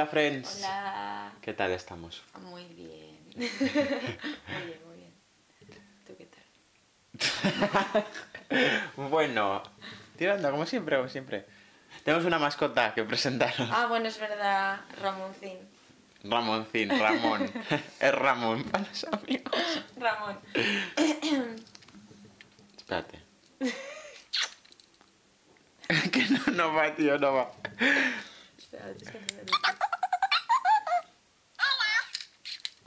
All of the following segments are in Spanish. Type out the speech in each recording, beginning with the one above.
Hola, friends. Hola. ¿Qué tal estamos? Muy bien. muy bien, muy bien. ¿Tú qué tal? bueno, tirando, como siempre, como siempre. Tenemos una mascota que presentaros. Ah, bueno, es verdad, Ramoncín. Ramoncín, Ramón. es Ramón para los amigos. Ramón. Espérate. que no, no va, tío, no va. Espérate, espérate.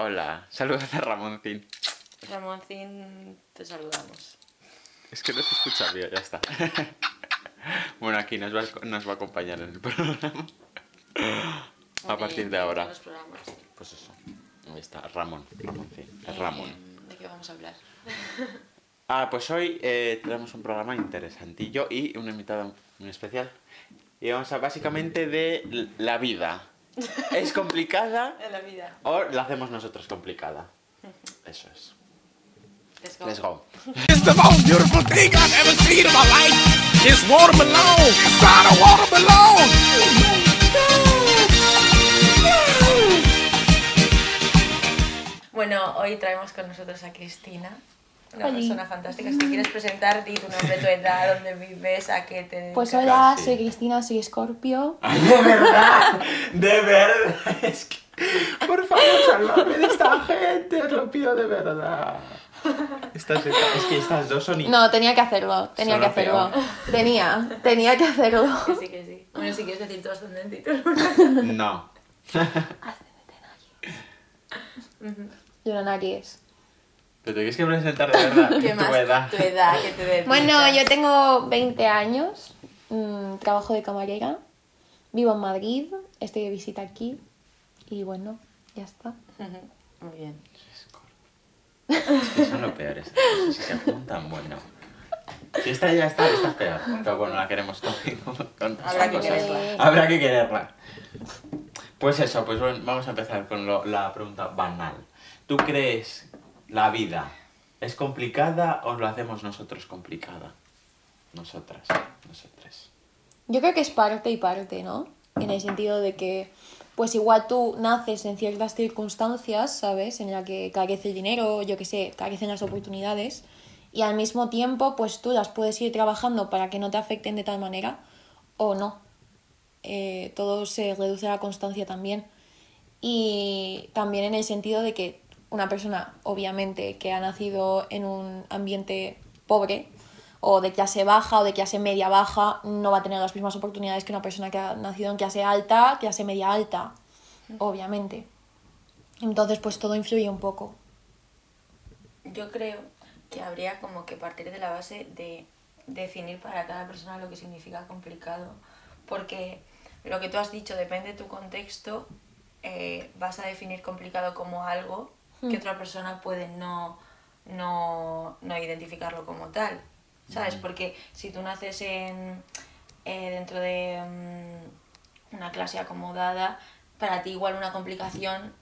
Hola, saludos a Ramoncín. Ramoncín, te saludamos. Es que no se escucha bien, ya está. bueno, aquí nos va, a- nos va a acompañar en el programa. a partir de ahora. Los programas. Pues eso. Ahí está, Ramón. Ramoncín. Ramón. ¿De qué vamos a hablar? Ah, pues hoy eh, tenemos un programa interesantillo y una invitada muy especial. Y vamos a básicamente de la vida. ¿Es complicada En la vida. o la hacemos nosotros complicada? Eso es. Let's go. Let's go. It's the most beautiful thing I've ever seen in my life. It's watermelon. Inside a watermelon. Bueno, hoy traemos con nosotros a Cristina, una persona fantástica. Si te quieres presentar, di tu nombre, tu edad, dónde vives, a qué te dedicas. Pues hola, soy Cristina, soy Scorpio. De verdad, de verdad. Es que, por favor, salvadme de esta gente, os lo pido de verdad. Estas, estas- es que estas dos son... No, tenía que hacerlo, tenía que lo hacerlo. peor. Tenía, tenía que hacerlo. Que sí, que sí. Bueno, si quieres decir tu ascendente y tu No. Yo no Aries. Pero te tienes que presentar de verdad. ¿Qué tu más? edad. Tu edad, que te. Bueno, yo tengo 20 años, mm, trabajo de camarera, vivo en Madrid, estoy de visita aquí y bueno, ya está. Muy bien. Es que son lo peores. Si se juntan, bueno. Si esta ya está, esta es peor. Pero bueno, la queremos con, Habrá que cosas. quererla. Habrá que quererla. Pues eso, pues bueno, vamos a empezar con lo- la pregunta banal. ¿Tú crees la vida es complicada o lo hacemos nosotros complicada? Nosotras, nosotras. Yo creo que es parte y parte, ¿no? En el sentido de que, pues igual tú naces en ciertas circunstancias, ¿sabes? En la que carece el dinero, yo qué sé, carecen las oportunidades. Y al mismo tiempo, pues tú las puedes ir trabajando para que no te afecten de tal manera o no. Eh, todo se reduce a la constancia también. Y también en el sentido de que una persona, obviamente, que ha nacido en un ambiente pobre, o de clase baja o de clase media baja, no va a tener las mismas oportunidades que una persona que ha nacido en clase alta, clase media alta, obviamente. Entonces, pues todo influye un poco. Yo creo que habría como que partir de la base de definir para cada persona lo que significa complicado. Porque lo que tú has dicho depende de tu contexto, eh, vas a definir complicado como algo que otra persona puede no, no, no identificarlo como tal. ¿Sabes? Porque si tú naces en, eh, dentro de mm, una clase acomodada, para ti igual una complicación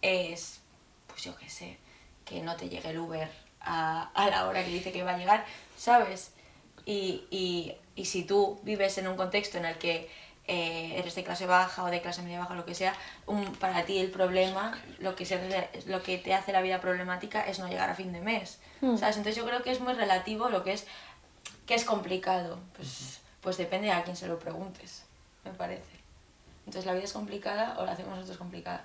es, pues yo qué sé, que no te llegue el Uber a, a la hora que dice que va a llegar, ¿sabes? Y, y, y si tú vives en un contexto en el que eh, eres de clase baja o de clase media baja, lo que sea, un, para ti el problema, lo que, se, lo que te hace la vida problemática es no llegar a fin de mes, ¿sabes? Entonces yo creo que es muy relativo lo que es, que es complicado, pues, pues depende a quién se lo preguntes, me parece. Entonces la vida es complicada o la hacemos nosotros complicada.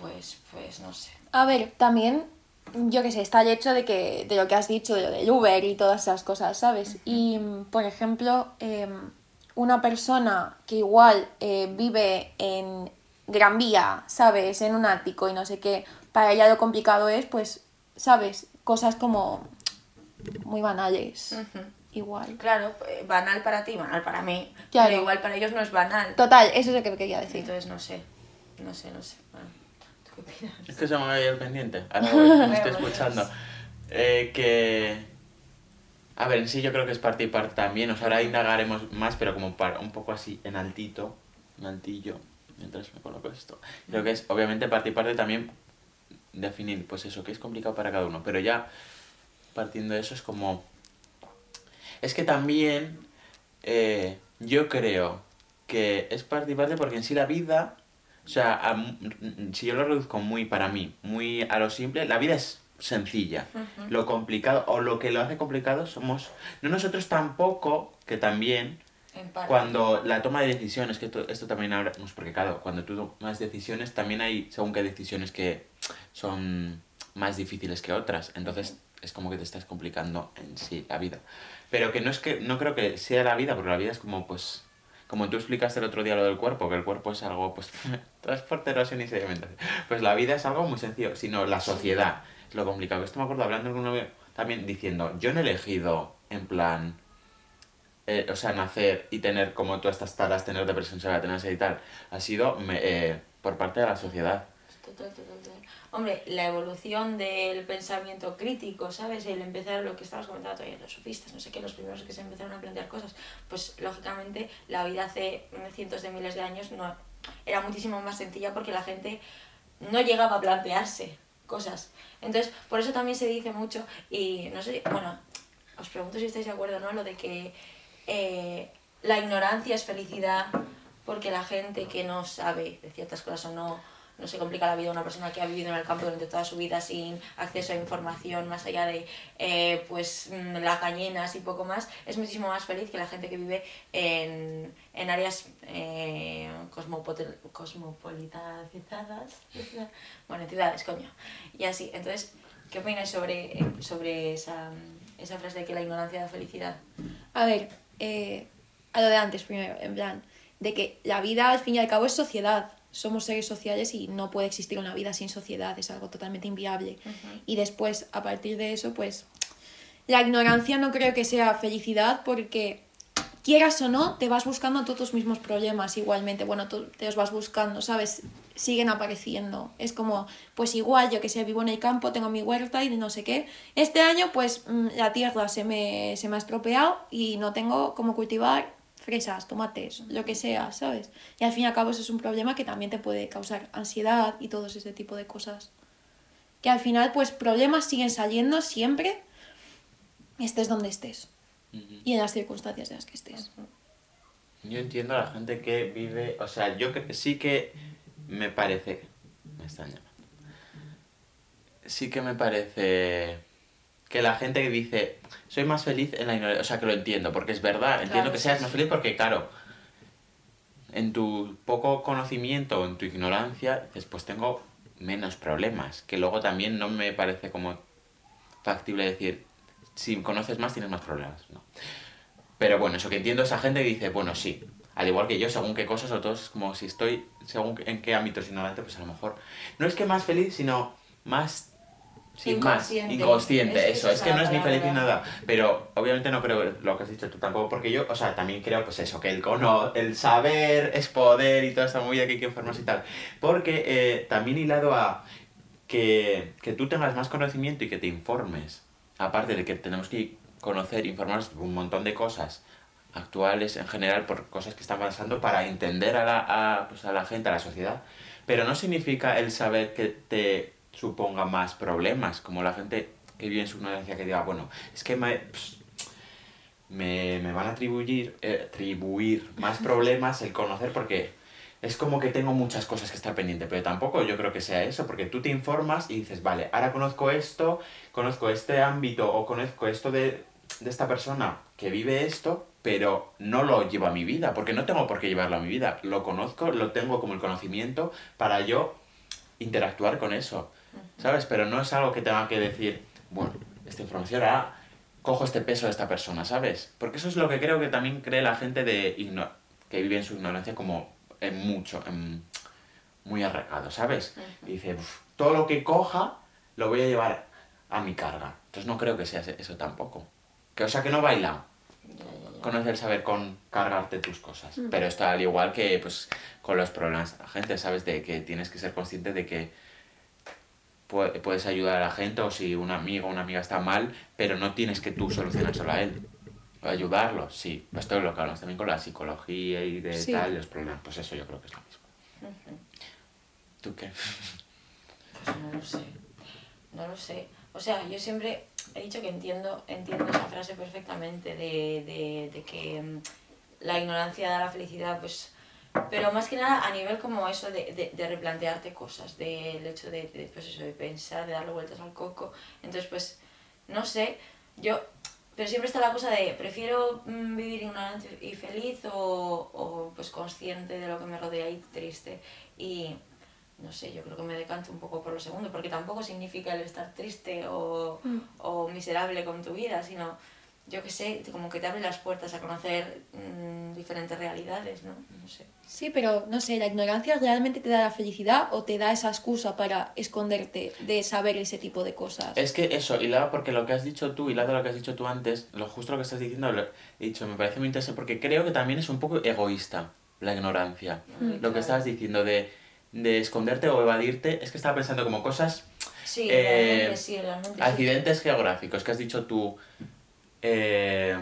Pues, pues no sé. A ver, también, yo qué sé, está el hecho de que, de lo que has dicho, de lo del Uber y todas esas cosas, ¿sabes? Y, mm, por ejemplo, em, una persona que igual eh, vive en Gran Vía, ¿sabes? En un ático y no sé qué, para ella lo complicado es, pues, ¿sabes? Cosas como muy banales. Igual. Claro, eh, banal para ti, banal para mí. Claro. Pero igual para ellos no es banal. Total, eso es lo que quería decir. Entonces no sé. No sé, no sé. Bueno, ¿tú qué opinas? Es que se me había el pendiente. Ahora voy, me estoy escuchando. Eh, que. A ver, en sí yo creo que es parte y parte también. O sea, ahora indagaremos más, pero como para un poco así en altito. En altillo. Mientras me coloco esto. Creo que es, obviamente, parte y parte también definir, pues eso, que es complicado para cada uno. Pero ya partiendo de eso es como. Es que también. eh, yo creo que es parte y parte porque en sí la vida, o sea, si yo lo reduzco muy para mí, muy a lo simple, la vida es sencilla. Lo complicado o lo que lo hace complicado somos no nosotros tampoco, que también cuando la toma de decisiones, que esto, esto también hablamos, porque claro, cuando tú tomas decisiones también hay según qué decisiones que son más difíciles que otras, entonces es como que te estás complicando en sí la vida. Pero que no es que, no creo que sea la vida, porque la vida es como pues, como tú explicaste el otro día lo del cuerpo, que el cuerpo es algo pues, transporte, erosión y sedimentación. Pues la vida es algo muy sencillo, sino la sociedad lo complicado. Esto me acuerdo hablando con un novio también diciendo, yo no he elegido en plan eh, o sea, nacer y tener como todas estas taras, tener depresión severa, tener ansiedad y tal, ha sido me- eh, por parte de la sociedad. Total, total, total. Hombre, la evolución del pensamiento crítico, ¿sabes? El empezar lo que estabas comentando todavía, los sofistas, no sé qué, los primeros que se empezaron a plantear cosas. Pues lógicamente la vida hace cientos de miles de años no era muchísimo más sencilla porque la gente no llegaba a plantearse cosas. Entonces, por eso también se dice mucho, y no sé, bueno, os pregunto si estáis de acuerdo, ¿no? Lo de que eh, la ignorancia es felicidad porque la gente que no sabe de ciertas cosas o no, no se complica la vida a una persona que ha vivido en el campo durante toda su vida sin acceso a información más allá de eh, pues mm, las cañenas y poco más, es muchísimo más feliz que la gente que vive en, en áreas eh, cosmopolitizadas, bueno, en ciudades, coño, y así. Entonces, ¿qué opináis sobre, sobre esa, esa frase de que la ignorancia da felicidad? A ver, eh, a lo de antes primero, en plan, de que la vida al fin y al cabo es sociedad. Somos seres sociales y no puede existir una vida sin sociedad, es algo totalmente inviable. Y después, a partir de eso, pues, la ignorancia no creo que sea felicidad porque, quieras o no, te vas buscando todos tus mismos problemas igualmente. Bueno, tú te los vas buscando, ¿sabes? Siguen apareciendo. Es como, pues igual, yo que sé, vivo en el campo, tengo mi huerta y no sé qué. Este año, pues, mm, la tierra se me, se me ha estropeado y no tengo cómo cultivar fresas, tomates, lo que sea, ¿sabes? Y al fin y al cabo eso es un problema que también te puede causar ansiedad y todo ese tipo de cosas. Que al final, pues, problemas siguen saliendo siempre, estés donde estés y en las circunstancias en las que estés. Yo entiendo a la gente que vive, o sea, yo creo que sí que me parece, me están llamando, sí que me parece que la gente que dice, soy más feliz en la ignorancia, o sea, que lo entiendo, porque es verdad, entiendo Claro, que seas sí. más feliz porque, claro, en tu poco conocimiento, en tu ignorancia, dices, pues tengo menos problemas, que luego también no me parece como factible decir, si conoces más tienes más problemas, ¿no? Pero bueno, eso que entiendo esa gente que dice, bueno, sí, al igual que yo, según qué cosas o todos, como si estoy, según en qué ámbito es ignorante, pues a lo mejor, no es que más feliz, sino más, más Inconsciente. inconsciente, Es- eso, es que no es ni feliz ni nada, pero obviamente no creo lo que has dicho tú tampoco, porque yo, o sea, también creo, pues eso, que el cono, el saber es poder y toda esta movida que hay que informarse y tal, porque eh, también hilado a que, que tú tengas más conocimiento y que te informes, aparte de que tenemos que conocer, informarnos un montón de cosas actuales en general por cosas que están pasando para entender a la, a, pues a la gente, a la sociedad, pero no significa el saber que te suponga más problemas, como la gente que vive en su ignorancia que diga, bueno, es que me, me, me van a atribuir, eh, atribuir más problemas el conocer porque es como que tengo muchas cosas que estar pendiente, pero tampoco yo creo que sea eso, porque tú te informas y dices, vale, ahora conozco esto, conozco este ámbito o conozco esto de, de esta persona que vive esto, pero no lo llevo a mi vida, porque no tengo por qué llevarlo a mi vida. Lo conozco, lo tengo como el conocimiento para yo interactuar con eso, ¿sabes? Pero no es algo que tenga que decir, bueno, esta información ahora cojo este peso de esta persona, ¿sabes? Porque eso es lo que creo que también cree la gente de que vive en su ignorancia como en mucho, en muy arraigado, ¿sabes? Y dice, "Uf, todo lo que coja lo voy a llevar a mi carga. Entonces no creo que sea eso tampoco. Que, o sea, que no baila conocer el saber con cargarte tus cosas. Pero está al igual que pues con los problemas gente, ¿sabes? De que tienes que ser consciente de que puedes ayudar a la gente o si un amigo o una amiga está mal, pero no tienes que tú solucionárselo a él. Ayudarlo, sí. Pues todo lo que hablamos también con la psicología y de Sí. tal, los problemas. Pues eso yo creo que es lo mismo. Ujú. ¿Tú qué? Pues no lo sé. No lo sé. O sea, yo siempre he dicho que entiendo, entiendo esa frase perfectamente de, de, de que mm, la ignorancia da la felicidad, pues Pero más que nada a nivel como eso de, de, de replantearte cosas, del hecho de, de, pues eso, de pensar, de darle vueltas al coco. Entonces, pues, no sé, yo... Pero siempre está la cosa de, prefiero mm, vivir ignorante y feliz o, o pues consciente de lo que me rodea y triste. Y no sé, yo creo que me decanto un poco por lo segundo, porque tampoco significa el estar triste o, o miserable con tu vida, sino, yo qué sé, como que te abre las puertas a conocer mm, diferentes realidades, ¿no? No sé. Sí, pero no sé, ¿la ignorancia realmente te da la felicidad o te da esa excusa para esconderte de saber ese tipo de cosas? Es que eso, y luego porque lo que has dicho tú, y lado lo que has dicho tú antes, lo justo lo que estás diciendo, lo he dicho, me parece muy interesante, porque creo que también es un poco egoísta la ignorancia. Muy Lo claro. que estabas diciendo de, de esconderte o evadirte, es que estaba pensando como cosas, Sí, Eh, realmente sí, realmente sí. accidentes geográficos, que has dicho tú, eh,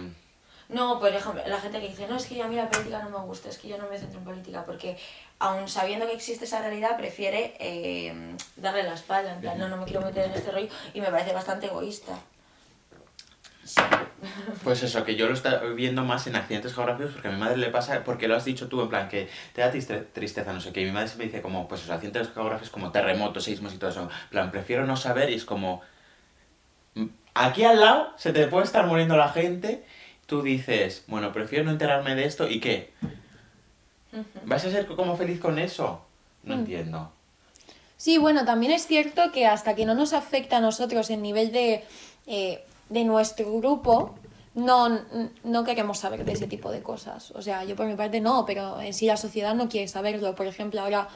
No, por ejemplo, la gente que dice, no, es que yo a mí la política no me gusta, es que yo no me centro en política, porque aun sabiendo que existe esa realidad, prefiere eh, darle la espalda, en plan, no, no me quiero meter en este rollo, y me parece bastante egoísta. Sí. Pues eso, que yo lo estoy viendo más en accidentes geográficos porque a mi madre le pasa, porque lo has dicho tú, en plan, que te da triste- tristeza, no sé qué. Y mi madre siempre dice como, pues esos accidentes geográficos como terremotos, seismos y todo eso. En plan, prefiero no saber y es como... Aquí al lado se te puede estar muriendo la gente, tú dices, bueno, prefiero no enterarme de esto y qué. ¿Vas a ser como feliz con eso? No Mm. entiendo. Sí, bueno, también es cierto que hasta que no nos afecta a nosotros en nivel de, eh, de nuestro grupo, no, no queremos saber de ese tipo de cosas. O sea, yo por mi parte no, pero en sí la sociedad no quiere saberlo. Por ejemplo, ahora,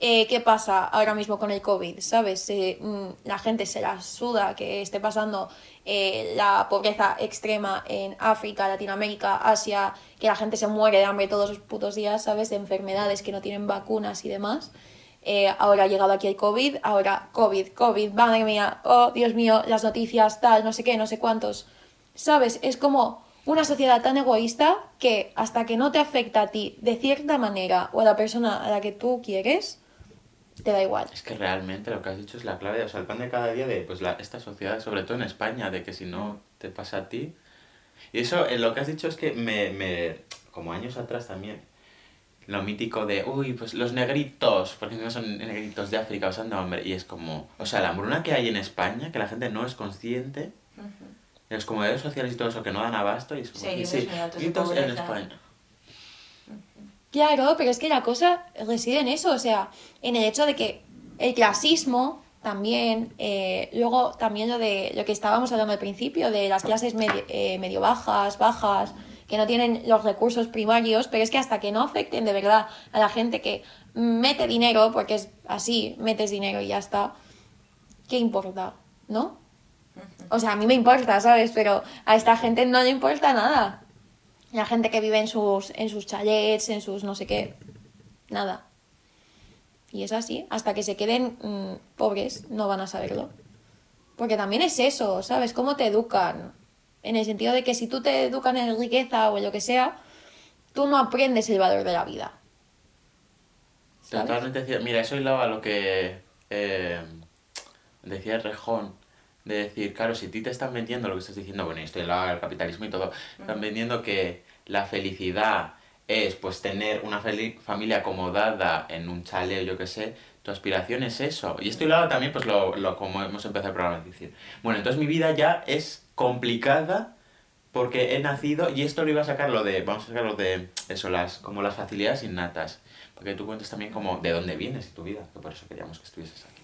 eh, ¿qué pasa ahora mismo con el COVID? ¿Sabes? Eh, mm, la gente se la suda que esté pasando eh, la pobreza extrema en África, Latinoamérica, Asia, que la gente se muere de hambre todos los putos días, ¿sabes? De enfermedades que no tienen vacunas y demás. Eh, ahora ha llegado aquí el COVID, ahora COVID, COVID, madre mía, oh Dios mío, las noticias, tal, no sé qué, no sé cuántos. ¿Sabes? Es como una sociedad tan egoísta que hasta que no te afecta a ti de cierta manera o a la persona a la que tú quieres, te da igual. Es que realmente lo que has dicho es la clave, o sea, el pan de cada día de pues, la, esta sociedad, sobre todo en España, de que si no te pasa a ti. Y eso, en lo que has dicho es que me, me, como años atrás también, lo mítico de, uy, pues los negritos, porque no son negritos de África usando hambre, y es como, o sea, la hambruna que hay en España, que la gente no es consciente, de los comodidades sociales y todo eso que no dan abasto, y es como, Sí, que pues negritos en. España. Claro, pero es que la cosa reside en eso, o sea, en el hecho de que el clasismo también, eh, luego también lo de lo que estábamos hablando al principio, de las clases medio, eh, medio bajas, bajas, que no tienen los recursos primarios, pero es que hasta que no afecten de verdad a la gente que mete dinero, porque es así, metes dinero y ya está, ¿qué importa? ¿No? O sea, a mí me importa, ¿sabes? Pero a esta gente no le importa nada. La gente que vive en sus, en sus chalets, en sus no sé qué, nada. Y es así, hasta que se queden mm, pobres, no van a saberlo. Porque también es eso, ¿sabes? ¿Cómo te educan? En el sentido de que si tú te educan en riqueza o en lo que sea, tú no aprendes el valor de la vida. ¿sabes? Totalmente. Mira, eso a lo que eh, decía Rejón, de decir, claro, si a ti te están vendiendo lo que estás diciendo, bueno, esto al capitalismo y todo, están vendiendo que la felicidad es pues tener una familia acomodada en un chalet o yo qué sé, tu aspiración es eso. Y esto hilaba también, pues lo, lo como hemos empezado el programa a decir. Bueno, entonces mi vida ya es complicada porque he nacido y esto lo iba a sacar lo de, vamos a sacar lo de eso, las, como las facilidades innatas. Porque tú cuentas también como de dónde vienes y tu vida, que por eso queríamos que estuvieses aquí.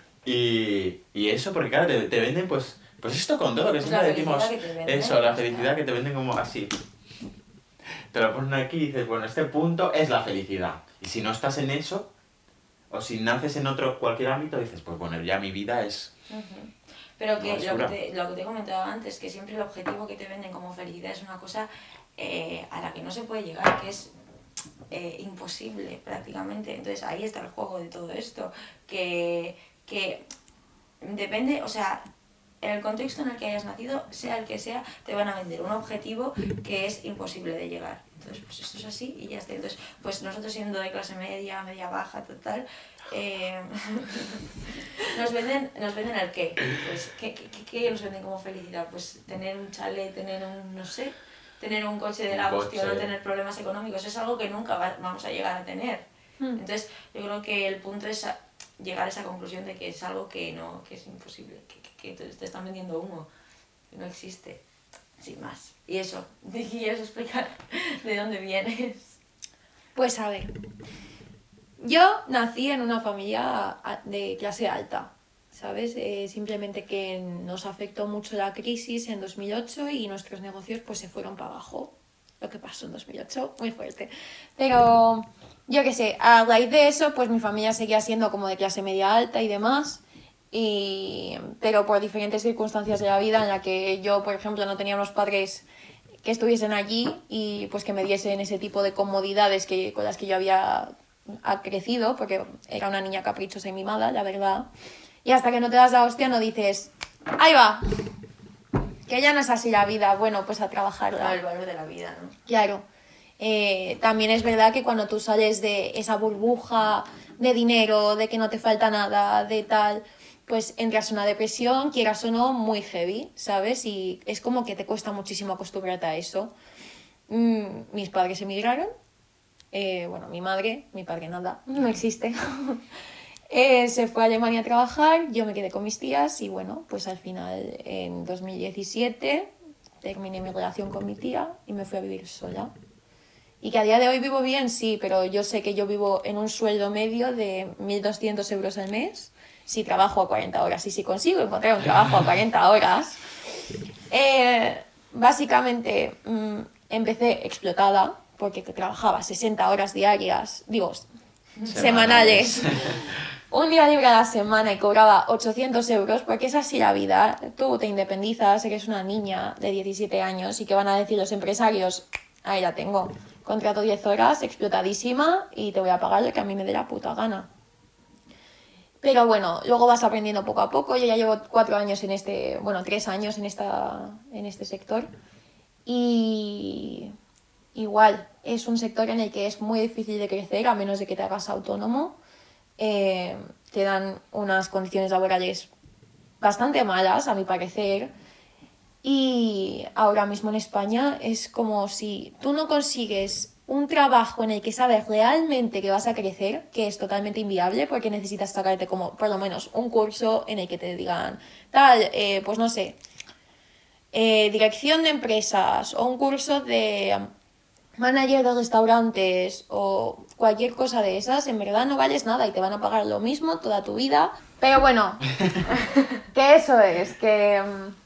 y, y eso, porque claro, te, te venden pues, pues esto con todo, que siempre decimos eso, la felicidad que te venden como así. Te lo ponen aquí y dices, bueno, este punto es la felicidad. Y si no estás en eso, o si naces en otro cualquier ámbito, dices, pues bueno, ya mi vida es... Pero que lo que, te, lo que te he comentado antes, que siempre el objetivo que te venden como felicidad es una cosa eh, a la que no se puede llegar, que es eh, imposible prácticamente. Entonces ahí está el juego de todo esto, que, que depende, o sea, en el contexto en el que hayas nacido, sea el que sea, te van a vender un objetivo que es imposible de llegar. Entonces, pues esto es así y ya está. Entonces, pues nosotros siendo de clase media, media baja, total, eh, nos venden nos venden el qué. Pues, ¿qué, qué, qué- nos venden como felicidad? Pues tener un chalet, tener un, no sé, tener un coche de la hostia o no tener problemas económicos, es algo que nunca va- vamos a llegar a tener. Hmm. Entonces, yo creo que el punto es llegar a esa conclusión de que es algo que no, que es imposible, que, que- que te, te están vendiendo humo, que no existe, sin más. Y eso, ¿quieres explicar de dónde vienes? Pues a ver, yo nací en una familia de clase alta, ¿sabes? Eh, simplemente que nos afectó mucho la crisis en 2008 y nuestros negocios pues se fueron para abajo. Lo que pasó en 2008, muy fuerte. Pero yo qué sé, a raíz de eso pues mi familia seguía siendo como de clase media alta y demás. Y, pero por diferentes circunstancias de la vida en la que yo, por ejemplo, no tenía unos padres que estuviesen allí y pues que me diesen ese tipo de comodidades que, con las que yo había ha crecido, porque era una niña caprichosa y mimada, la verdad. Y hasta que no te das la hostia no dices, ahí va, que ya no es así la vida, bueno, pues a trabajarla. el valor de la vida, ¿no? Claro. Eh, también es verdad que cuando tú sales de esa burbuja de dinero, de que no te falta nada, de tal, pues entras en una depresión, quieras o no, muy heavy, ¿sabes? Y es como que te cuesta muchísimo acostumbrarte a eso. Mm, mis padres emigraron. Eh, bueno, mi madre, mi padre nada, no existe. Eh, se fue a Alemania a trabajar, yo me quedé con mis tías y bueno, pues al final en 2017 terminé mi relación con mi tía y me fui a vivir sola. Y que a día de hoy vivo bien, sí, pero yo sé que yo vivo en un sueldo medio de 1.200 euros al mes si trabajo a 40 horas. Y si consigo encontrar un trabajo a 40 horas, eh, básicamente mm, empecé explotada porque trabajaba 60 horas diarias, digo, semanales. un día libre a la semana y cobraba 800 euros, porque es así la vida. Tú te independizas, eres una niña de 17 años y que van a decir los empresarios, ahí la tengo, contrato 10 horas, explotadísima y te voy a pagar lo que a mí me dé la puta gana. Pero bueno, luego vas aprendiendo poco a poco. Yo ya llevo cuatro años en este, bueno, tres años en, esta, en este sector. Y igual, es un sector en el que es muy difícil de crecer, a menos de que te hagas autónomo. Eh, te dan unas condiciones laborales bastante malas, a mi parecer. Y ahora mismo en España es como si tú no consigues un trabajo en el que sabes realmente que vas a crecer, que es totalmente inviable porque necesitas sacarte como por lo menos un curso en el que te digan tal, eh, pues no sé, eh, dirección de empresas o un curso de manager de restaurantes o cualquier cosa de esas, en verdad no vales nada y te van a pagar lo mismo toda tu vida. Pero bueno, que eso es, que, mm,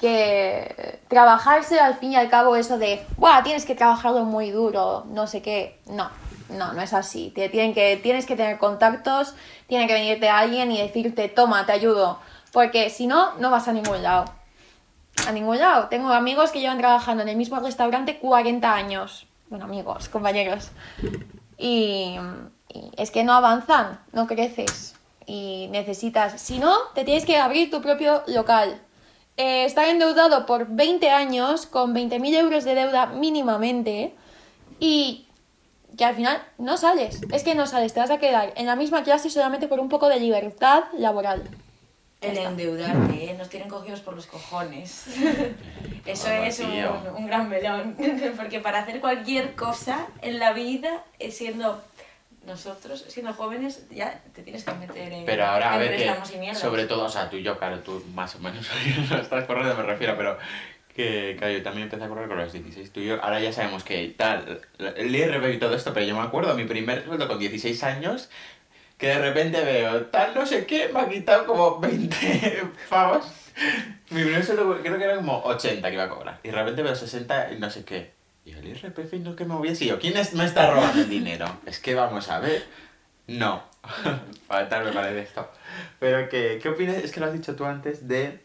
que trabajarse al fin y al cabo eso de, Buah, tienes que trabajarlo muy duro, no sé qué, no. No, no es así. Te tienen que, tienes que tener contactos, tiene que venirte alguien y decirte, toma, te ayudo. Porque si no, no vas a ningún lado a ningún lado. Tengo amigos que llevan trabajando en el mismo restaurante 40 años. Bueno, amigos, compañeros. Y, y es que no avanzan, no creces. Y necesitas, si no, te tienes que abrir tu propio local. Eh, estar endeudado por 20 años con 20.000 euros de deuda mínimamente y que al final no sales. Es que no sales, te vas a quedar en la misma clase solamente por un poco de libertad laboral. El endeudarte, ¿eh? nos tienen cogidos por los cojones. Eso es un, gran melón. Porque para hacer cualquier cosa en la vida, siendo nosotros, siendo jóvenes, ya te tienes que meter en, Pero ahora, a ver, que sobre todo, o sea, tú y yo, claro, tú más o menos no estás corriendo, me refiero, pero que, claro, yo también empecé a correr con los 16. Tú y yo, ahora ya sabemos que tal, el IRB y todo esto, pero yo me acuerdo, mi primer sueldo con 16 años, que de repente veo, tal no sé qué, me ha quitado como 20 pavos. Mi primer sueldo creo que era como 80 que iba a cobrar. Y de repente veo 60 y no sé qué. Y el IRPF no que me voy así. yo, ¿quién es- me está robando el dinero? Es que vamos a ver. No. Fatal me parece esto. Pero que, ¿qué opinas? Es que lo has dicho tú antes de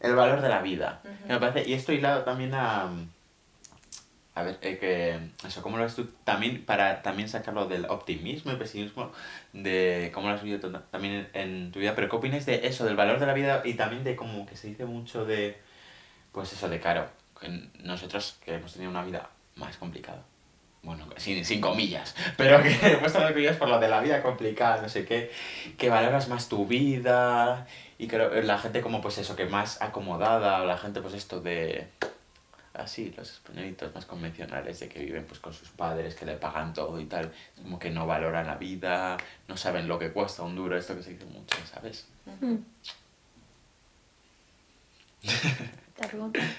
el valor de la vida. Que me parece, y esto hilado también a... A ver, eh, que... Eso, ¿cómo lo ves tú? También, para también sacarlo del optimismo y pesimismo, de cómo lo has vivido también en, en tu vida. Pero ¿qué opinas de eso, del valor de la vida y también de como que se dice mucho de... Pues eso, de caro. Que nosotros que hemos tenido una vida más complicada. Bueno, sin, sin comillas, pero que he puesto las comillas por lo de la vida complicada, no sé qué, que valoras más tu vida y creo la gente como pues eso, que más acomodada, o la gente pues esto de... así, los españolitos más convencionales de que viven pues con sus padres, que le pagan todo y tal, como que no valoran la vida, no saben lo que cuesta un duro, esto que se dice mucho, ¿sabes? Mm.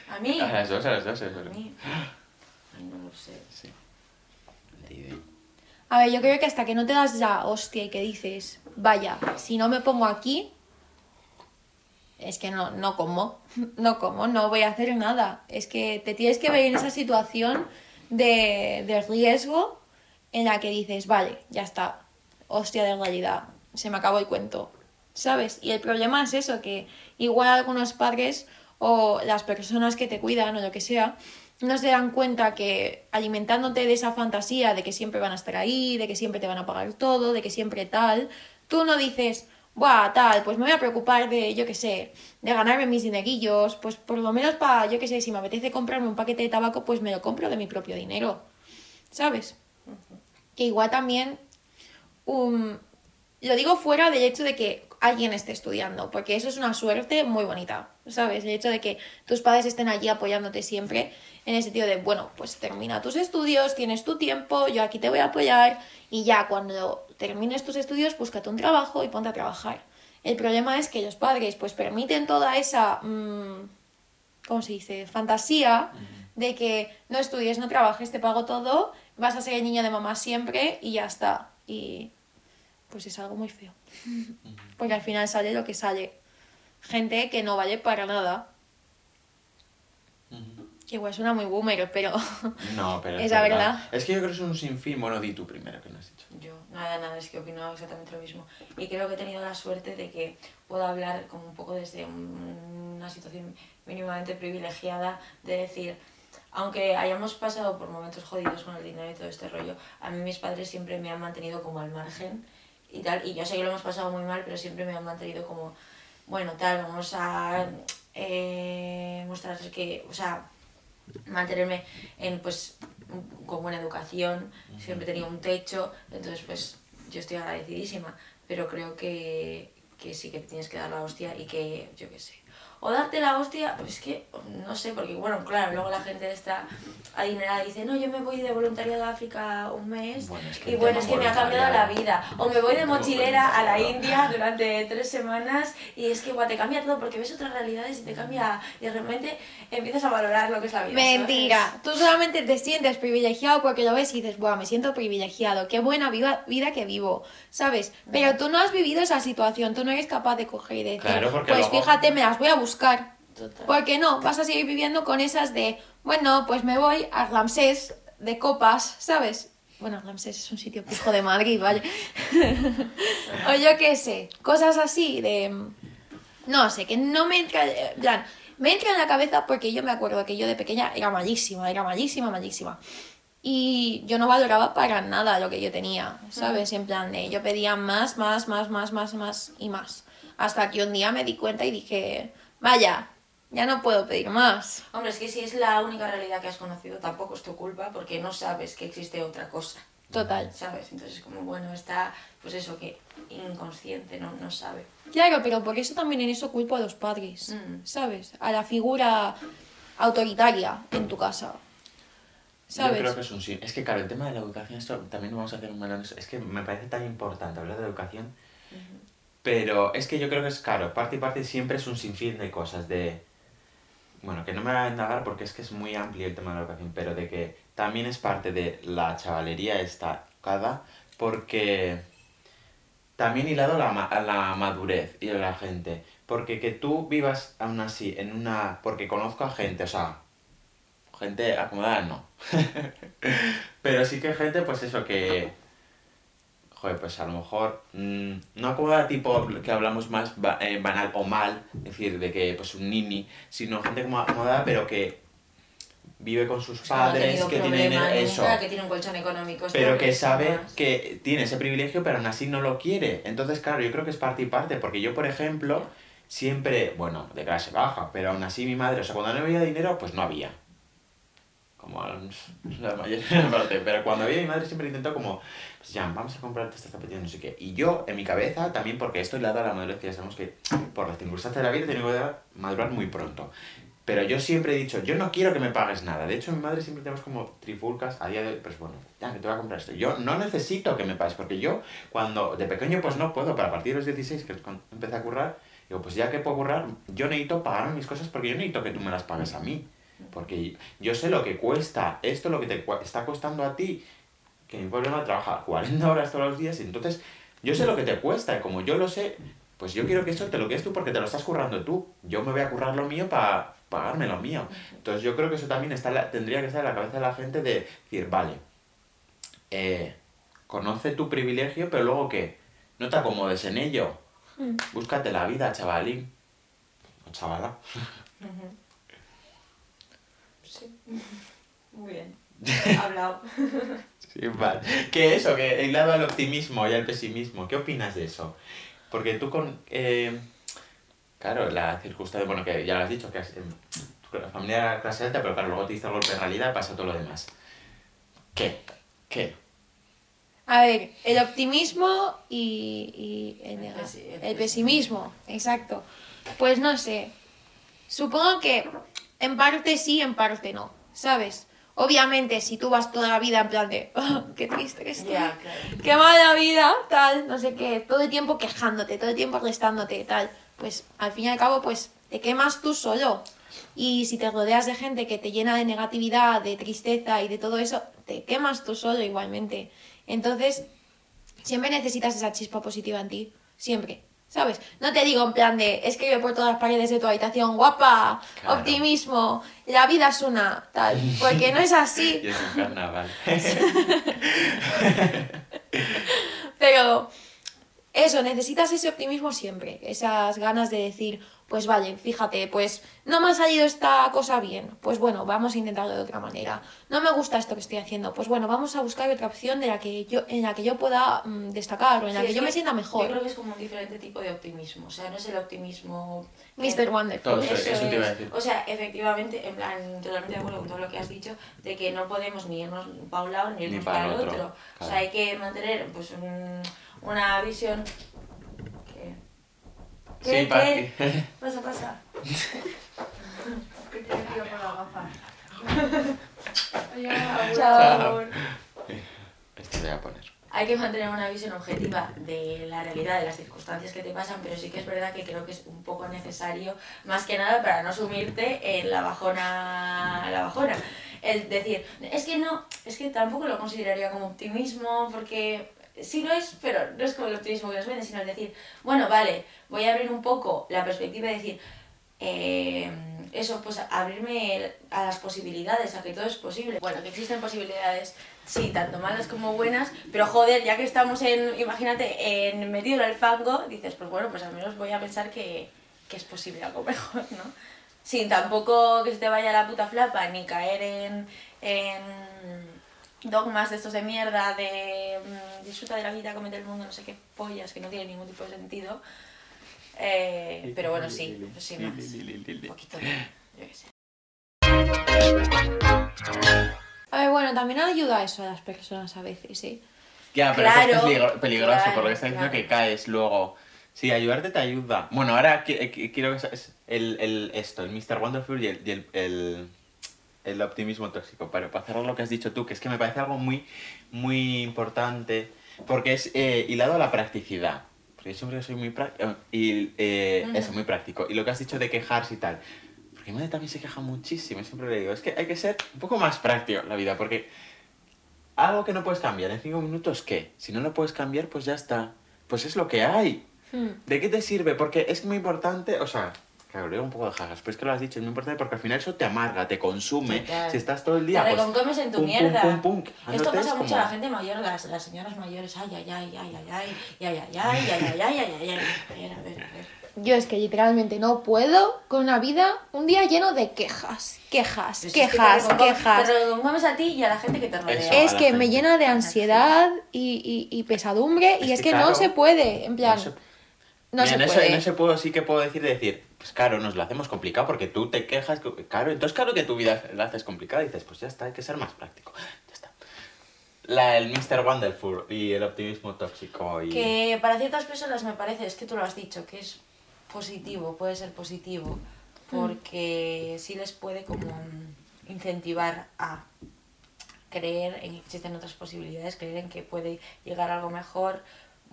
A mí. A las dos, a las dos, eso. A mí. Ay, no lo sé. Sí. A ver, yo creo que hasta que no te das ya hostia y que dices, vaya, si no me pongo aquí, es que no, no como, no como, no voy a hacer nada. Es que te tienes que ver en esa situación de, de riesgo en la que dices, vale, ya está, hostia de realidad, se me acabó el cuento, ¿sabes? Y el problema es eso, que igual algunos padres o las personas que te cuidan o lo que sea, no se dan cuenta que alimentándote de esa fantasía de que siempre van a estar ahí, de que siempre te van a pagar todo, de que siempre tal, tú no dices, buah, tal, pues me voy a preocupar de, yo qué sé, de ganarme mis dinerillos, pues por lo menos para, yo qué sé, si me apetece comprarme un paquete de tabaco, pues me lo compro de mi propio dinero, ¿sabes? Que igual también, um, lo digo fuera del hecho de que alguien esté estudiando, porque eso es una suerte muy bonita, ¿sabes? El hecho de que tus padres estén allí apoyándote siempre, en el sentido de, bueno, pues termina tus estudios, tienes tu tiempo, yo aquí te voy a apoyar, y ya cuando termines tus estudios, búscate un trabajo y ponte a trabajar. El problema es que los padres, pues permiten toda esa, mm, ¿cómo se dice?, fantasía de que no estudies, no trabajes, te pago todo, vas a ser el niño de mamá siempre y ya está. Y pues es algo muy feo. Porque al final sale lo que sale. Gente que no vale para nada. Que igual suena muy boomer, pero No, pero Es la verdad. Es que yo creo que es un sinfín. Bueno, di tú primero, que no has dicho. Yo, nada, nada, es que opino exactamente lo mismo. Y creo que he tenido la suerte de que puedo hablar como un poco desde un- una situación mínimamente privilegiada, de decir, aunque hayamos pasado por momentos jodidos con el dinero y todo este rollo, a mí mis padres siempre me han mantenido como al margen y tal. Y yo sé que lo hemos pasado muy mal, pero siempre me han mantenido como, bueno, tal, vamos a eh, mostrarles que, o sea, mantenerme en pues con buena educación, siempre he tenido un techo, entonces pues yo estoy agradecidísima, pero creo que, que sí que tienes que dar la hostia y que yo qué sé. O darte la hostia, pues es que no sé, porque bueno, claro, luego la gente está adinerada y dice, no, yo me voy de voluntariado a África un mes Bueno, es que y bueno, es que me ha cambiado la vida. O me voy de mochilera a la. India durante tres semanas y es que guau, te cambia todo porque ves otras realidades y te cambia y de repente empiezas a valorar lo que es la vida. ¿sabes? Mentira, tú solamente te sientes privilegiado porque lo ves y dices, Buah, me siento privilegiado, qué buena viva- vida que vivo, ¿sabes? Pero tú no has vivido esa situación, tú no eres capaz de coger y decir, Claro, porque pues luego- fíjate, me las voy a buscar. Total. ¿Por qué no? Vas a seguir viviendo con esas de, bueno, pues me voy a Ramsés de copas, ¿sabes? Bueno, Ramsés es un sitio pijo de Madrid, ¿vale? o yo qué sé, cosas así de... No sé, que no me entra... en plan, me entra en la cabeza porque yo me acuerdo que yo de pequeña era malísima, era malísima, malísima. Y yo no valoraba para nada lo que yo tenía, ¿sabes? En plan de, yo pedía más, más, más, más, más, más y más. Hasta que un día me di cuenta y dije, vaya, ya no puedo pedir más. Hombre, es que si es la única realidad que has conocido, tampoco es tu culpa porque no sabes que existe otra cosa, Total. ¿sabes? Entonces, como bueno, está, pues eso, que inconsciente, no, no sabe. Claro, pero por eso también en eso culpo a los padres, Mm. ¿sabes? A la figura autoritaria en tu casa. ¿Sabes? Yo creo que es un sí. Es que, claro, el tema de la educación, esto también vamos a hacer un melón. Es que me parece tan importante hablar de educación. Pero es que yo creo que es claro, parte y parte siempre es un sinfín de cosas. De. Bueno, que no me voy a indagar porque es que es muy amplio el tema de la educación, pero de que también es parte de la chavalería esta cada porque también hilado la, la madurez y la gente. Porque que tú vivas aún así en una. Porque conozco a gente, o sea, gente acomodada no. Pero sí que gente, pues eso, que. Joder, pues a lo mejor. mm, no acomodada tipo que hablamos más ba- eh, banal o mal, es decir, de que pues un nini, sino gente como acomodada, pero que vive con sus padres, que tienen eso. nunca, que tiene un colchón económico. Pero que sabe más. que tiene ese privilegio, pero aún así no lo quiere. Entonces, claro, yo creo que es parte y parte, porque yo, por ejemplo, siempre, bueno, de clase baja, pero aún así mi madre, o sea, cuando no había dinero, pues no había. Como la mayoría parte. Pero cuando había mi madre siempre intentó como, pues ya, vamos a comprarte estas zapatillas, no sé qué. Y yo, en mi cabeza, también porque esto hilado a la madurez, ya sabemos que por las circunstancias de la vida tengo que madurar muy pronto. Pero yo siempre he dicho, yo no quiero que me pagues nada. De hecho, mi madre siempre tenemos como trifulcas a día de hoy, pues bueno, ya que te voy a comprar esto. Yo no necesito que me pagues, porque yo cuando de pequeño pues no puedo, pero a partir de los 16, que empecé a currar, digo, pues ya que puedo currar, yo necesito pagar mis cosas porque yo necesito que tú me las pagues a mí. Porque yo sé lo que cuesta esto, lo que te está costando a ti, que mi problema trabaja 40 horas todos los días, y entonces yo sé lo que te cuesta, y como yo lo sé, pues yo quiero que eso te lo quedes tú porque te lo estás currando tú. Yo me voy a currar lo mío para pagarme lo mío. Entonces yo creo que eso también está la- tendría que estar en la cabeza de la gente de decir, vale, eh, conoce tu privilegio, pero luego qué, no te acomodes en ello. Búscate la vida, chavalín. O chavala. Muy bien. Hablado. Sí, vale. ¿Qué eso? Que el lado al optimismo y al pesimismo. ¿Qué opinas de eso? Porque tú con... eh, claro, la circunstancia... Bueno, que ya lo has dicho, que has, eh, tu familia era clase alta, pero claro, luego te diste el golpe de realidad y pasa todo lo demás. ¿Qué? ¿Qué? A ver, el optimismo y, y el, nega- pesi- el el pesimismo, exacto. Pues no sé. Supongo que en parte sí, en parte no, ¿sabes? Obviamente, si tú vas toda la vida en plan de, "Oh, qué triste que estoy, claro. qué mala vida, tal, no sé qué, todo el tiempo quejándote, todo el tiempo restándote, tal, pues al fin y al cabo, pues te quemas tú solo. Y si te rodeas de gente que te llena de negatividad, de tristeza y de todo eso, te quemas tú solo igualmente. Entonces, siempre necesitas esa chispa positiva en ti, siempre. ¿Sabes? No te digo en plan de escribe por todas las paredes de tu habitación, guapa, Claro. optimismo, la vida es una, tal, porque no es así. Y es un carnaval. Pero eso, necesitas ese optimismo siempre, esas ganas de decir, pues vale, fíjate, pues no me ha salido esta cosa bien, pues bueno, vamos a intentarlo de otra manera. No me gusta esto que estoy haciendo, pues bueno, vamos a buscar otra opción de la que yo, en la que yo pueda mm, destacar o en la Sí, que yo me sienta mejor. Yo creo que es como un diferente tipo de optimismo. O sea, no es el optimismo. Mr. Wonderful. Todo eso, Eso, eso te iba a decir. O sea, efectivamente, en plan, totalmente de acuerdo con todo lo que has dicho, de que no podemos ni irnos para un lado ni irnos para para, el otro. O sea, hay que mantener pues un- una visión. ¿Qué? Sí, ¿Qué? Pasa, pasa. Que te por la gafa. Chao. Esto te voy a poner. Hay que mantener una visión objetiva de la realidad, de las circunstancias que te pasan, pero sí que es verdad que creo que es un poco necesario, más que nada para no sumirte en la bajona, la bajona. El decir, es que no, es que tampoco lo consideraría como optimismo, porque sí lo es, pero no es como el optimismo que nos vende, sino el decir, bueno, vale, voy a abrir un poco la perspectiva y decir, eh, eso, pues abrirme a las posibilidades, a que todo es posible. Bueno, que existen posibilidades, sí, tanto malas como buenas, pero joder, ya que estamos en, imagínate, en metido en el fango, dices, pues bueno, pues al menos voy a pensar que, que es posible algo mejor, ¿no? Sin tampoco que se te vaya la puta flapa, ni caer en, en dogmas de estos de mierda, de mm, disfruta de la vida, comete el mundo, no sé qué pollas, que no tiene ningún tipo de sentido. Eh, pero bueno, sí, sin más. Un poquito de, yo qué sé. A ver, bueno, también ayuda eso a las personas a veces, ¿eh? Ya, pero eso es Claro, peligro- peligroso, claro, porque está diciendo claro. que caes luego. Sí, ayudarte te ayuda. Bueno, ahora qui- quiero que sabes el, el, esto, el Mr. Wonderful y el, y el, el, el optimismo tóxico. Pero para cerrar lo que has dicho tú, que es que me parece algo muy, muy importante, porque es eh, hilado a la practicidad. Porque yo siempre soy muy práctico. Y eh, eso, muy práctico. Y lo que has dicho de quejarse y tal. Porque mi madre también se queja muchísimo, y siempre le digo, es que hay que ser un poco más práctico en la vida, porque algo que no puedes cambiar en cinco minutos, ¿qué? Si no lo puedes cambiar, pues ya está. Pues es lo que hay. Hmm. ¿De qué te sirve? Porque es muy importante, o sea, claro, le digo un poco de jajas, pero es que lo has dicho, es muy importante porque al final eso te amarga, te consume. Total. Si estás todo el Te día. pues, reconcomes en tu pum, mierda. pum, pum, Esto pasa es mucho como- a la gente mayor, las, las señoras mayores. Ay, ay, ay, ay, ay, ay, ay, ay, ay, ay, ay, ay, ay, ay, ay, ay. A ver, a ver, a ver. Yo es que literalmente no puedo con una vida, un día lleno de quejas, quejas, Pero si es que quejas, te reconcomes- quejas. Te reconcomes a ti y a la gente que te rodea. Eso. Es que me gente. llena de ansiedad y, y- y pesadumbre y Es es que que no claro, se puede, en plan, no se- no Mira, se en, eso, puede. en eso puedo, sí que puedo decir, de decir, pues claro, nos lo hacemos complicado porque tú te quejas, que- claro, entonces claro que tu vida la haces complicada y dices, pues ya está, hay que ser más práctico, ya está. La, el Mr. Wonderful y el optimismo tóxico y... Que para ciertas personas me parece, es que tú lo has dicho, que es positivo, puede ser positivo. porque sí les puede como incentivar a creer en que existen otras posibilidades, creer en que puede llegar algo mejor.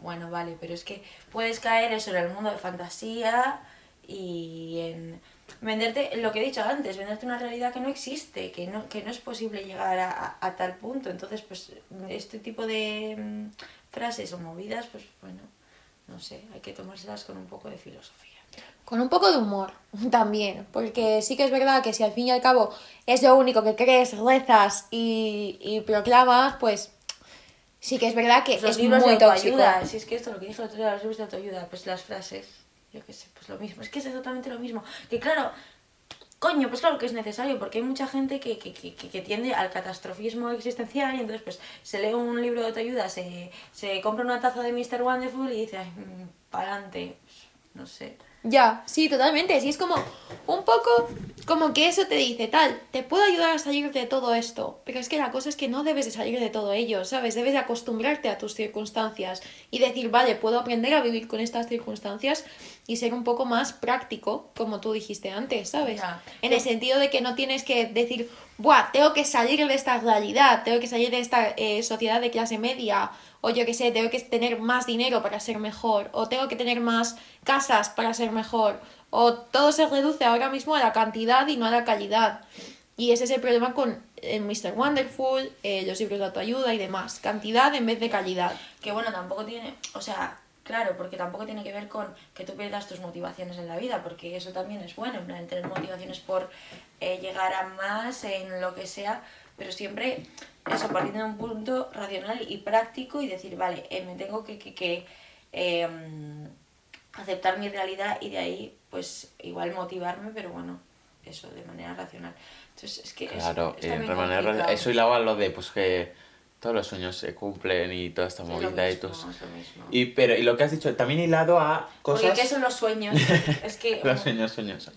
Bueno, vale, pero es que puedes caer eso en el mundo de fantasía y en venderte, lo que he dicho antes, venderte una realidad que no existe, que no, que no es posible llegar a, tal punto. Entonces, pues este tipo de mm, frases o movidas, pues bueno, no sé, hay que tomárselas con un poco de filosofía. Con un poco de humor también, porque sí que es verdad que si al fin y al cabo es lo único que crees, rezas y, y proclamas, pues sí que es verdad que Pues los es libros muy de autoayuda, si es que esto lo que dije el otro día, los libros de autoayuda, pues las frases, yo qué sé, pues lo mismo, es que es exactamente lo mismo. Que claro, coño, pues claro que es necesario, porque hay mucha gente que, que, que, que tiende al catastrofismo existencial y entonces pues se lee un libro de autoayuda, se, se compra una taza de Mr. Wonderful y dice, ay, para adelante, no sé. Ya, sí, totalmente. Sí, es como un poco como que eso te dice, tal, te puedo ayudar a salir de todo esto, pero es que la cosa es que no debes de salir de todo ello, ¿sabes? Debes de acostumbrarte a tus circunstancias y decir, vale, puedo aprender a vivir con estas circunstancias y ser un poco más práctico, como tú dijiste antes, ¿sabes? En el sentido de que no tienes que decir, buah, tengo que salir de esta realidad, tengo que salir de esta eh, sociedad de clase media, o yo qué sé, tengo que tener más dinero para ser mejor, o tengo que tener más casas para ser mejor, o todo se reduce ahora mismo a la cantidad y no a la calidad. Y ese es el problema con eh, Mr. Wonderful, eh, los libros de autoayuda y demás. Cantidad en vez de calidad. Que bueno, tampoco tiene, o sea, claro, porque tampoco tiene que ver con que tú pierdas tus motivaciones en la vida, porque eso también es bueno, en plan, tener motivaciones por eh, llegar a más en lo que sea, pero siempre eso partiendo de un punto racional y práctico y decir, vale, eh, me tengo que, que, que, eh, aceptar mi realidad y de ahí, pues igual motivarme, pero bueno, eso, de manera racional. Entonces, es que Claro, es de manera complicado. eso y luego lo de pues que todos los sueños se cumplen y toda esta movida y mismo, todo. lo mismo. Y pero y lo que has dicho también hilado a cosas Oye, ¿qué son los sueños? es que... Los sueños, sueños son.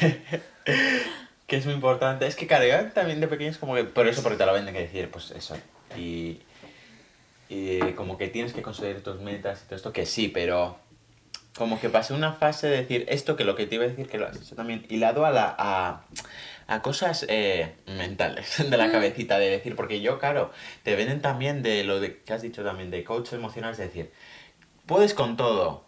que es muy importante. Es que, claro, yo también de pequeños como que... Por eso, porque te lo venden que decir, pues eso. Y, y como que tienes que conseguir tus metas y todo esto, que sí, pero... Como que pasé una fase de decir esto, que lo que te iba a decir, que lo has hecho también, hilado a, la, a, a cosas eh, mentales de la cabecita, de decir, porque yo, claro, te venden también de lo de, que has dicho también, de coach emocional, es decir, puedes con todo,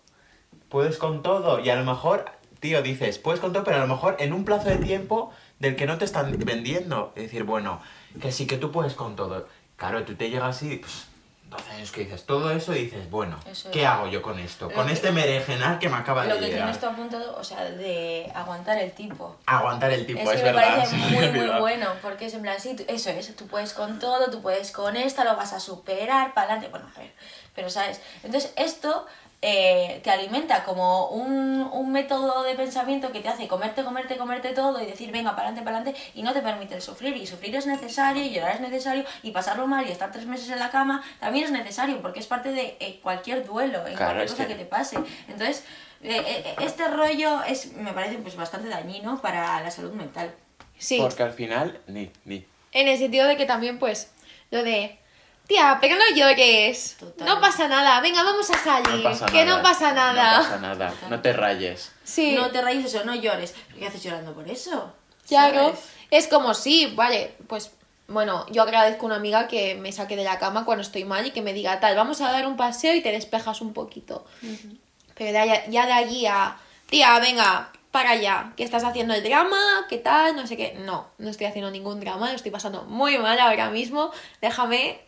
puedes con todo y a lo mejor, tío, dices, puedes con todo, pero a lo mejor en un plazo de tiempo del que no te están vendiendo. Es decir, bueno, que sí que tú puedes con todo. Claro, tú te llegas así, pues, 12 años que dices todo eso y dices, bueno, Eso ¿qué es. hago yo con esto? Lo Con que- este meregenal que me acaba Lo de que llegar. tienes tú apuntado, o sea, de aguantar el tipo. Aguantar el tipo, Eso es me verdad. parece me muy, muy bueno, porque es en plan, sí, tú- eso es, tú puedes con todo, tú puedes con esta, lo vas a superar, para adelante, bueno, a ver, pero sabes, entonces esto eh, te alimenta como un, un método de pensamiento que te hace comerte, comerte, comerte todo y decir, venga, para adelante, para adelante, y no te permite el sufrir, y sufrir es necesario, y llorar es necesario, y pasarlo mal y estar tres meses en la cama también es necesario, porque es parte de eh, cualquier duelo, en Claro, cualquier cosa que- que... te pase. Entonces, eh, eh, este rollo es, me parece pues bastante dañino para la salud mental. Sí. Porque al final, ni, ni. En el sentido de que también, pues, lo de, tía, pero no llores, Total. no pasa nada, venga, vamos a salir, No que nada. no pasa nada. No pasa nada. No te rayes. Sí, No te rayes eso, no llores. ¿Pero ¿Qué haces llorando por eso? claro, ¿Sabes? es como sí, vale, pues, bueno, yo agradezco a una amiga que me saque de la cama cuando estoy mal y que me diga, tal, vamos a dar un paseo y te despejas un poquito. Pero de ahí- ya de allí a, tía, venga, para allá, que estás haciendo el drama, qué tal, no sé qué. No, no estoy haciendo ningún drama, lo estoy pasando muy mal ahora mismo. Déjame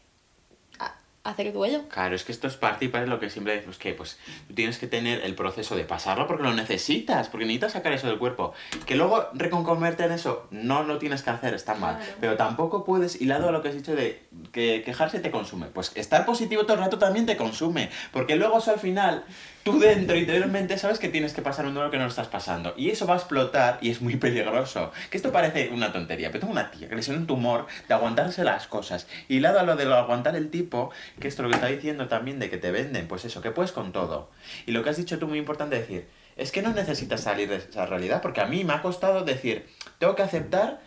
hacer duelo. Claro, es que esto es parte y parte de lo que siempre decimos, que pues tú tienes que tener el proceso de pasarlo porque lo necesitas, porque necesitas sacar eso del cuerpo. Que luego reconconverte en eso, no lo tienes que hacer, está mal. Claro. Pero tampoco puedes, hilado a lo que has dicho de que quejarse te consume. Pues estar positivo todo el rato también te consume, porque luego eso al final, tú dentro, interiormente, sabes que tienes que pasar un duelo que no lo estás pasando. Y eso va a explotar y es muy peligroso. Que esto parece una tontería, pero tengo una tía que le un tumor de aguantarse las cosas. Y lado a lo de lo aguantar el tipo, que esto lo que está diciendo también de que te venden, pues eso, que puedes con todo. Y lo que has dicho tú muy importante decir, es que no necesitas salir de esa realidad, porque a mí me ha costado decir, tengo que aceptar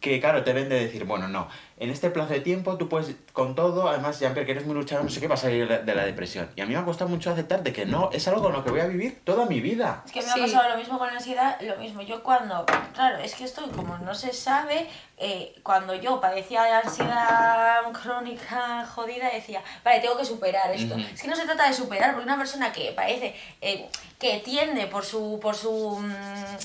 que, claro, te ven de decir, bueno, no, en este plazo de tiempo tú puedes con todo, además, ya que eres muy luchador, no sé qué, vas a salir de la- de la depresión. Y a mí me ha costado mucho aceptar de que no, es algo con lo que voy a vivir toda mi vida. Es que me Sí. ha pasado lo mismo con la ansiedad, lo mismo. Yo cuando, claro, es que esto como no se sabe, eh, cuando yo padecía de ansiedad crónica jodida, decía, vale, tengo que superar esto. Es que no se trata de superar, porque una persona que parece, eh, que tiende por su, por su, mm,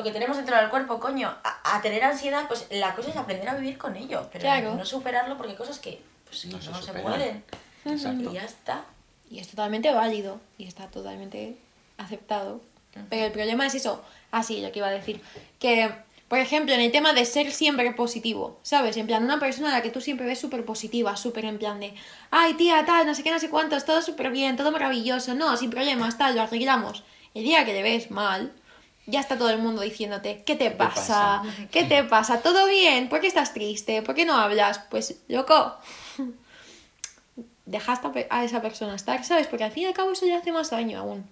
lo que tenemos dentro del cuerpo, coño, a, a tener ansiedad, pues la cosa es aprender a vivir con ello, pero Claro. no superarlo porque hay cosas que pues, No no, se se, superan. pueden. Exacto. Y ya está. Y es totalmente válido y está totalmente aceptado. Pero el problema es eso, así lo que iba a decir, que por ejemplo en el tema de ser siempre positivo, ¿sabes? En plan, una persona a la que tú siempre ves súper positiva, súper en plan de, ay tía, tal, no sé qué, no sé cuántos, todo súper bien, todo maravilloso, no, sin problemas, tal, lo arreglamos. El día que le ves mal, ya está todo el mundo diciéndote, ¿qué te pasa? ¿Qué te pasa? ¿Todo bien? ¿Por qué estás triste? ¿Por qué no hablas? Pues, loco, deja a esa persona estar, ¿sabes? Porque al fin y al cabo eso le hace más daño aún,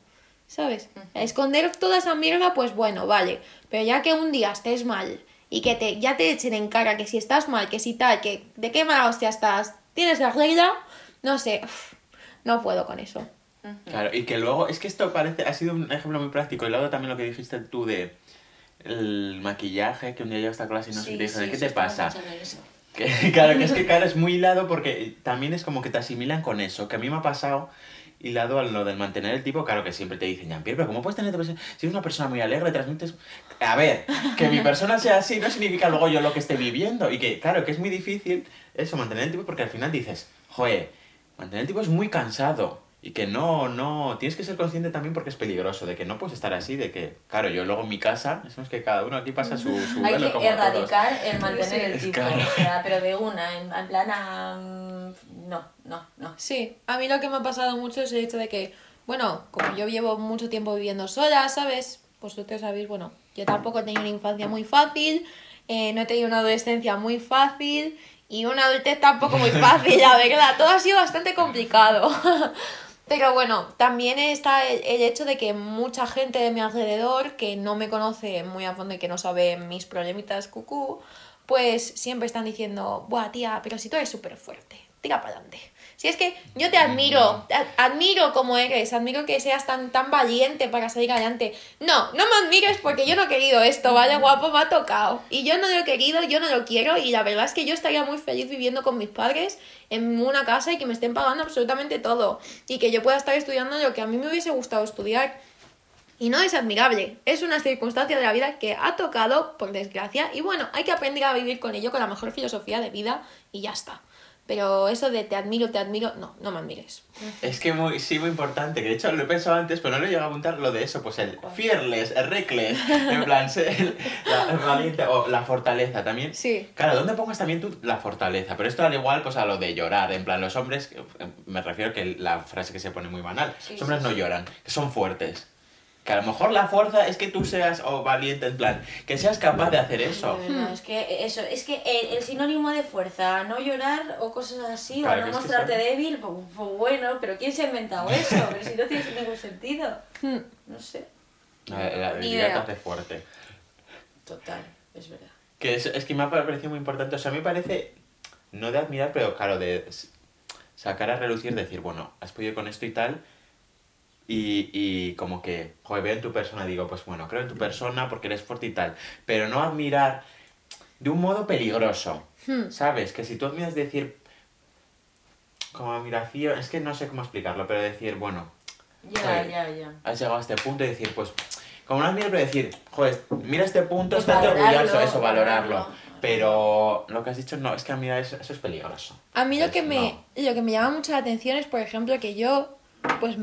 ¿sabes? Esconder toda esa mierda, pues bueno, vale, pero ya que un día estés mal y que te, ya te echen en cara que si estás mal, que si tal, que de qué mala hostia estás, tienes la regla, no sé, uf, no puedo con eso. Claro, y que luego, es que esto parece, ha sido un ejemplo muy práctico. Y luego también lo que dijiste tú de el maquillaje, que un día llegaste a clase y no sé, y te dije, ¿qué te pasa? Que, claro, que es que claro, es muy hilado porque también es como que te asimilan con eso, que a mí me ha pasado hilado a lo del mantener el tipo, claro que siempre te dicen, Jean-Pierre, pero ¿cómo puedes tener depresión? Si eres una persona muy alegre, transmites... A ver, que mi persona sea así no significa luego yo lo que esté viviendo, y que claro, que es muy difícil eso, mantener el tipo, porque al final dices, joder, mantener el tipo es muy cansado, y que no, no, tienes que ser consciente también porque es peligroso, de que no puedes estar así, de que, claro, yo luego en mi casa, eso es que cada uno aquí pasa su, su Hay que como todos. erradicar el mantener el tipo, claro. o sea, pero de una, en, plan, ah, no, no, no. Sí, a mí lo que me ha pasado mucho es el hecho de que, bueno, como yo llevo mucho tiempo viviendo sola, ¿sabes? Pues ustedes sabéis, bueno, yo tampoco he tenido una infancia muy fácil, eh, no he tenido una adolescencia muy fácil y una adultez tampoco muy fácil, la verdad. Todo ha sido bastante complicado. Pero bueno, también está el, hecho de que mucha gente de mi alrededor que no me conoce muy a fondo y que no sabe mis problemitas cucú, pues siempre están diciendo, buah, tía, pero si tú eres súper fuerte, tira para adelante. Si es que yo te admiro, te admiro como eres, admiro que seas tan, tan valiente para salir adelante. No, no me admires porque yo no he querido esto, vaya guapo, me ha tocado. Y yo no lo he querido, yo no lo quiero y la verdad es que yo estaría muy feliz viviendo con mis padres en una casa y que me estén pagando absolutamente todo. Y que yo pueda estar estudiando lo que a mí me hubiese gustado estudiar. Y no es admirable, es una circunstancia de la vida que ha tocado, por desgracia, y bueno, hay que aprender a vivir con ello con la mejor filosofía de vida y ya está. Pero eso de te admiro, te admiro, no, no me admires. Es que muy, sí, muy importante, que de hecho lo he pensado antes, pero no le he llegado a apuntar lo de eso, pues el fearless, el reckless, en plan, la valiente o la fortaleza también. Sí. Claro, ¿dónde pongas también tú la fortaleza? Pero esto al igual, pues a lo de llorar, en plan, los hombres, eh, me refiero que la frase que se pone muy banal, los hombres no lloran, que son fuertes. Que a lo mejor la fuerza es que tú seas o valiente, en plan, que seas capaz de hacer eso. Verdad, es que eso, es que el, el sinónimo de fuerza, no llorar o cosas así, Claro, o no mostrarte débil, pues, pues bueno, pero ¿quién se ha inventado eso? Pero si no tiene ningún sentido. No sé. La, debilidad te idea. hace fuerte. Total, es verdad. Que es, es que me ha parecido muy importante. O sea, a mí me parece, no de admirar, pero claro, de sacar a relucir, decir, bueno, has podido con esto y tal. Y, y como que, joder, veo en tu persona, digo, pues bueno, creo en tu persona porque eres fuerte y tal. Pero no admirar de un modo peligroso. ¿Sabes? Que si tú admiras decir, como admiración, es que no sé cómo explicarlo, pero decir, bueno, Ya, ya, ya. has llegado a este punto y decir, pues, como no admiro, pero decir, joder, mira este punto, Pues estate orgulloso, eso, valorarlo. valorarlo. Pero lo que has dicho, no, es que a mí eso, eso es peligroso. A mí lo Pues que, me, no. lo que me llama mucho la atención es, por ejemplo, que yo, pues,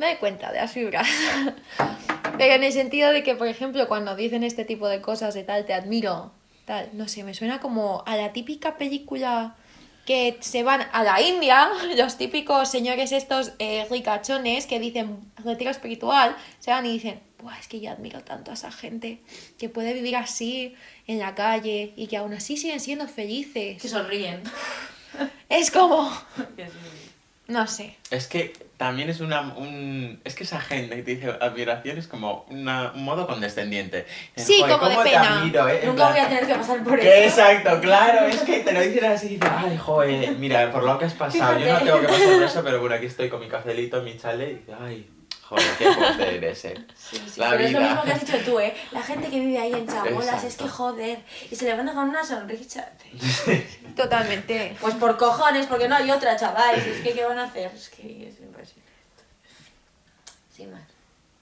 me doy cuenta de las fibras. Pero en el sentido de que, por ejemplo, cuando dicen este tipo de cosas de tal, te admiro, tal, no sé, me suena como a la típica película que se van a la India, los típicos señores estos eh, ricachones que dicen retiro espiritual, se van y dicen, Buah, es que yo admiro tanto a esa gente que puede vivir así en la calle y que aún así siguen siendo felices. Que sonríen. Es como, No sé. Es que también es una. Un, es que esa gente que te dice admiración es como una, un modo condescendiente. Es, Sí, "Joder, como de ¿cómo te pena. admiro, eh?". Nunca plan, voy a tener que pasar por eso. exacto, claro, es que te lo dicen así y dices, ay, joder, mira, por lo que has pasado, yo no tengo que pasar por eso, pero bueno, aquí estoy con mi cafelito, mi chale, y dices, ay, joder, qué fuerte eres, eh. Sí, sí, La pero es lo vida. mismo que has dicho tú, ¿eh? La gente que vive ahí en chabolas, es Exacto. que joder. Y se levanta con una sonrisa. Totalmente. Pues por cojones, porque no hay otra, chaval. Si es que, ¿qué van a hacer? Es que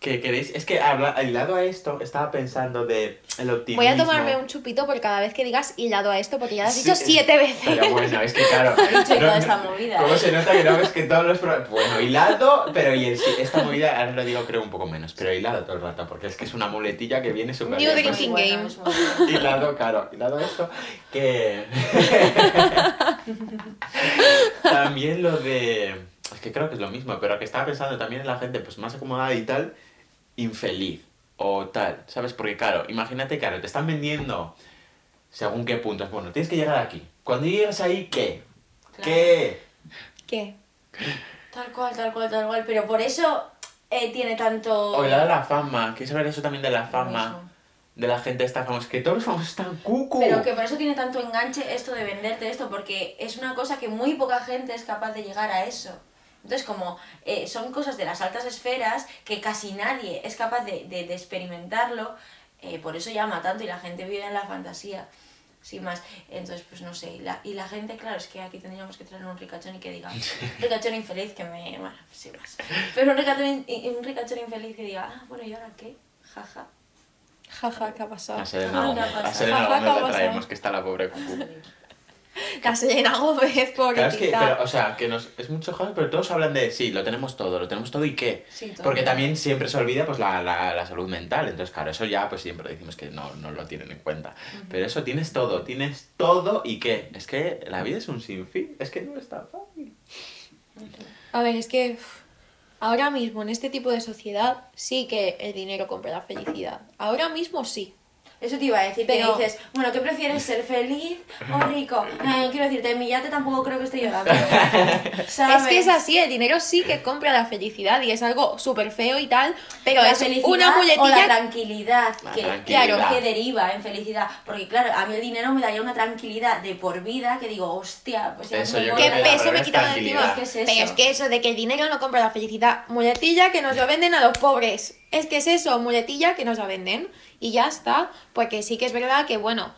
Que queréis, es que habla, hilado a esto, estaba pensando de el optimismo. Voy a tomarme un chupito por cada vez que digas hilado a esto, porque ya lo has Sí, dicho siete veces. Pero bueno, es que claro. dicho no- toda esta movida, ¿Cómo eh? se nota que no ves que todos los pro- Bueno, hilado, pero y el- sí, esta movida, ahora lo digo creo un poco menos, pero hilado todo el rato, porque es que es una muletilla que viene súper New drinking game. Hilado, claro, hilado esto, que... también lo de... Es que creo que es lo mismo, pero que estaba pensando también en la gente pues más acomodada y tal, infeliz o tal, ¿sabes? Porque claro, imagínate, claro, te están vendiendo según qué puntos. Bueno, tienes que llegar aquí. Cuando llegas ahí, ¿qué? Claro. ¿Qué? ¿Qué? Tal cual, tal cual, tal cual. Pero por eso eh, tiene tanto. O la de la fama, ¿quieres saber eso también de la fama? De la gente esta famosa, que todos los famosos están cucu. Pero que por eso tiene tanto enganche esto de venderte esto, porque es una cosa que muy poca gente es capaz de llegar a eso. Entonces, como eh, son cosas de las altas esferas que casi nadie es capaz de, de- de experimentarlo, eh, por eso llama tanto y la gente vive en la fantasía. Sin más, entonces pues no sé, y la, y la gente, claro, es que aquí tendríamos que traer un ricachón y que diga, ricachón infeliz que me... bueno, sin más. Pero un ricachón, in- un ricachón infeliz que diga, ah, bueno, ¿y ahora qué? Jaja. Jaja, ¿qué ha pasado? A Selena Gómez, ¿qué ha a pasado? Selena Ajá, ¿qué ha Gómez la pasado? traemos, que está la pobre cucu. La Selena Gómez, Claro, es que, pobrecita. pero, o sea, que nos, es mucho joder, pero todos hablan de, sí, lo tenemos todo, lo tenemos todo y qué. Sí, todo. Porque también siempre se olvida pues la, la, la salud mental, entonces claro, eso ya pues siempre decimos que no, no lo tienen en cuenta. Pero eso tienes todo, tienes todo y qué. Es que la vida es un sinfín, es que no está fácil. A ver, es que ahora mismo en este tipo de sociedad sí que el dinero compra la felicidad. Ahora mismo sí. Eso te iba a decir, Pero- que dices, bueno, ¿qué prefieres, ser feliz o rico? Eh, quiero decirte, en mi yate tampoco creo que esté llorando. ¿sabes? Es que es así, el dinero sí que compra la felicidad y es algo súper feo y tal, pero la es felicidad una o la muletilla tranquilidad La que, tranquilidad. claro, que deriva en felicidad. Porque claro, a mí el dinero me daría una tranquilidad de por vida que digo, hostia, pues ya Eso me yo voy ¿Qué peso me he es quitado de encima? tranquilidad. ¿Qué es eso? Pero es que eso de que el dinero no compra la felicidad, muletilla que nos lo venden a los pobres. Es que es eso, muletilla que nos la venden. Y ya está. Porque sí que es verdad que, bueno,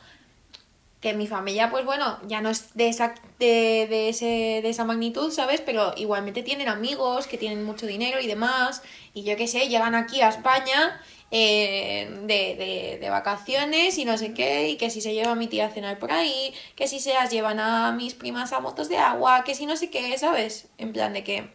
que mi familia, pues bueno, ya no es de esa, de, de ese, de esa magnitud, ¿sabes? Pero igualmente tienen amigos que tienen mucho dinero y demás. Y yo qué sé, llegan aquí a España eh, de, de, de vacaciones y no sé qué, y que si se lleva mi tía a cenar por ahí, que si se las llevan a mis primas a motos de agua, que si no sé qué, ¿sabes? En plan de que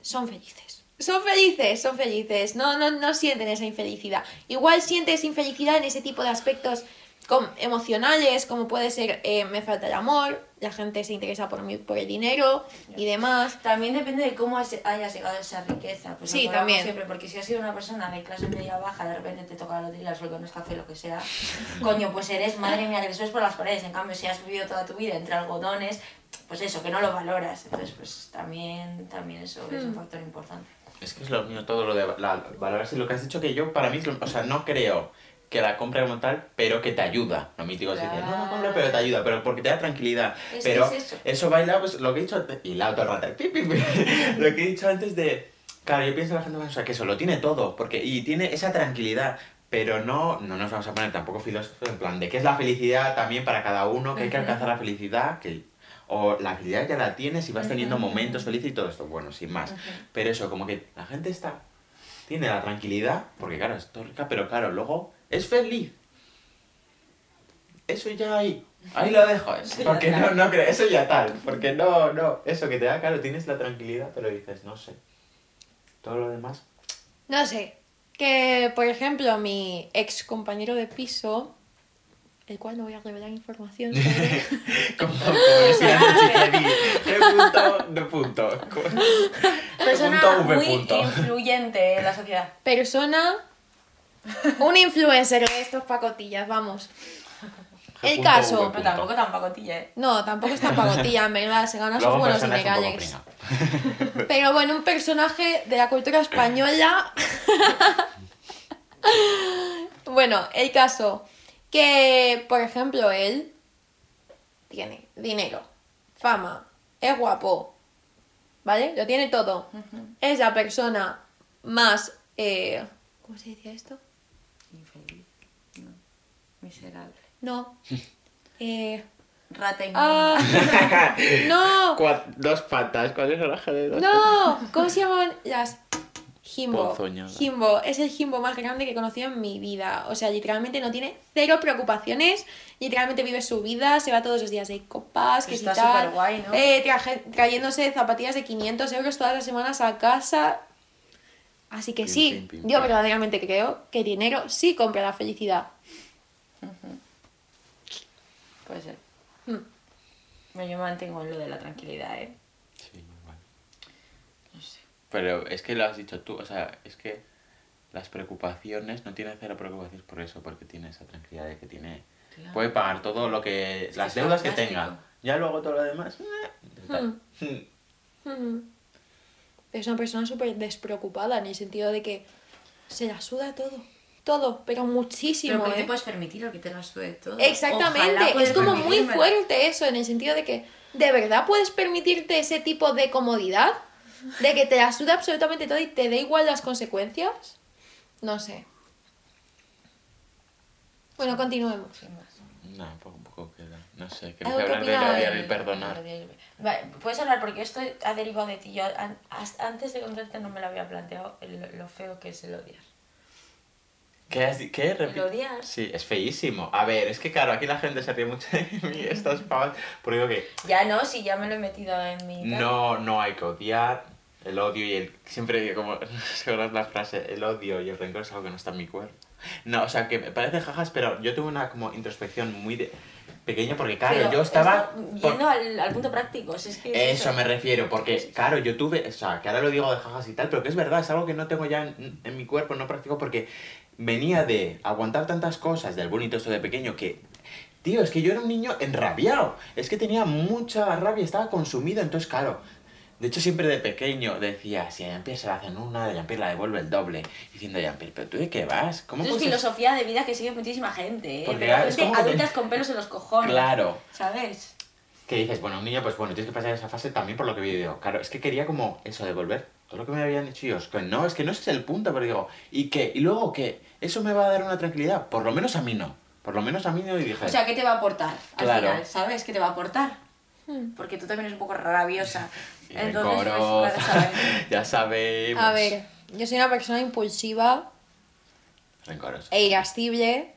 son felices. Son felices, son felices. No, no, no sienten esa infelicidad. Igual sientes infelicidad en ese tipo de aspectos com- emocionales, como puede ser eh, me falta el amor, la gente se interesa por mí por el dinero y demás. También depende de cómo has- hayas llegado a esa riqueza. Pues Sí, también. Siempre, porque si has sido una persona de clase media baja, de repente te toca la lotería, el sueldo no es café, lo que sea. Coño, pues eres, madre mía, que te por las paredes. En cambio, si has vivido toda tu vida entre algodones, pues eso, que no lo valoras. Entonces, pues también, también eso es Hmm. un factor importante. Es que es lo mío todo lo de la, valorarse lo que has dicho que yo para mí, es lo- o sea, no creo que la compra como tal, pero que te ayuda. Lo mítico es decir, no la compra, pero te ayuda, pero porque te da tranquilidad. Es pero es eso. baila, pues lo que he dicho antes, y la otra rata, pi, pi, pi. lo que he dicho antes de, claro, yo pienso la gente, o sea, que eso lo tiene todo, porque, y tiene esa tranquilidad. Pero no, no nos vamos a poner tampoco filósofos en plan de qué es la felicidad también para cada uno, que hay que alcanzar la felicidad, que o la felicidad ya la tienes y vas teniendo momentos felices y todo esto, bueno, sin más. Ujú. Pero eso, como que la gente está. Tiene la tranquilidad, porque claro, es rica, pero claro, luego es feliz. Eso ya ahí. Ahí lo dejo. Eso ya Porque no, no creo, eso ya tal. Porque no, no. Eso que te da, claro, tienes la tranquilidad, pero dices, no sé. Todo lo demás. No sé, que por ejemplo mi ex compañero de piso, el cual no voy a revelar información sobre, Como, decía G punto, de punto. Persona punto, V muy punto. influyente en la sociedad. persona, un influencer de estos pacotillas, vamos. El Punto, caso. Pero tampoco tan pacotilla, ¿eh? No, tampoco está pagotilla, en verdad, se gana sus buenos dinerales. Pero bueno, un personaje de la cultura española. bueno, el caso. Que, por ejemplo, él tiene dinero, fama, es guapo, ¿vale? Lo tiene todo. Es la persona más... eh, ¿Cómo se dice esto? Infeliz. No. Miserable. No. Eh, Rata inmunda. ah, no. Dos patas, ¿cuál es el eje de dos No, ¿cómo se llaman las Jimbo? Ponzoñada. Jimbo es el Jimbo más grande que he conocido en mi vida. O sea, literalmente no tiene cero preocupaciones. Literalmente vive su vida, se va todos los días de copas, que Está si tal. superguay, ¿no? Eh, traje- trayéndose zapatillas de 500 euros todas las semanas a casa. Así que Pim, sí, pim, pim, yo verdaderamente creo que dinero sí compra la felicidad. Puede ser. Hmm. Yo me mantengo en lo de la tranquilidad, ¿eh? Sí, igual. No sé. Pero es que lo has dicho tú, o sea, es que las preocupaciones, no tiene cero preocupaciones por eso, porque tiene esa tranquilidad de que tiene... Claro. Puede pagar todo lo que... Es las deudas que tenga. Ya luego todo lo demás... eh, tal. Mm. Es una persona súper despreocupada en el sentido de que se la suda todo. Todo, pero muchísimo. Pero que ¿eh? te puedes permitir lo que te lo sube todo. Exactamente, es como muy fuerte eso, en el sentido de que de verdad puedes permitirte ese tipo de comodidad, de que te la suda absolutamente todo y te da igual las consecuencias. No sé. Bueno, continuemos. Sin más. No, un poco, un poco queda. No sé, ¿queréis Algo que hablar de odiar el- y perdonar? Vale, puedes hablar porque esto ha derivado de ti. Yo an- antes de contarte no me lo había planteado el- lo feo que es el odiar. ¿Qué has ¿Qué? El odiar. Sí, es feísimo. A ver, es que claro, aquí la gente se ríe mucho de mí, estas pavas, porque digo que Ya no, si ya me lo he metido en mi... tal. no, no hay que odiar. El odio y el... Siempre digo como... ¿Recuerdas la frase? El odio y el rencor es algo que no está en mi cuerpo. No, o sea, que me parece jajas, pero yo tuve una como introspección muy de... pequeña porque claro, Pero yo estaba... por- Yendo al, al punto práctico, si es que... es Eso me refiero, porque claro, yo tuve, o sea, que ahora lo digo de jajas y tal, pero que es verdad, es algo que no tengo ya en, en mi cuerpo, no practico porque venía de aguantar tantas cosas del bonito esto de pequeño que, tío, es que yo era un niño enrabiado, es que tenía mucha rabia, estaba consumido, entonces claro, de hecho siempre de pequeño decía, si a Jean-Pierre se la hacen una, de Jean-Pierre la devuelve el doble, diciendo Jean-Pierre, pero tú de qué vas, ¿cómo Eso es filosofía de vida que sigue muchísima gente, ¿eh? Porque Pero es gente que te- adultas con pelos en los cojones. Claro. ¿Sabes? que dices, bueno, un niño, pues bueno, tienes que pasar esa fase también por lo que vi digo, claro, es que quería como eso, devolver todo lo que me habían hecho ellos. Que no, es que no ese es el punto, pero digo, ¿y qué? ¿Y luego qué? ¿Eso me va a dar una tranquilidad? Por lo menos a mí no. Por lo menos a mí no, y dije, O sea, ¿qué te va a aportar al Claro. final? ¿Sabes? ¿Qué te va a aportar? Hmm. Porque tú también eres un poco rabiosa. y rencorosa, ya sabemos. A ver, yo soy una persona impulsiva Rencorosa. e irascible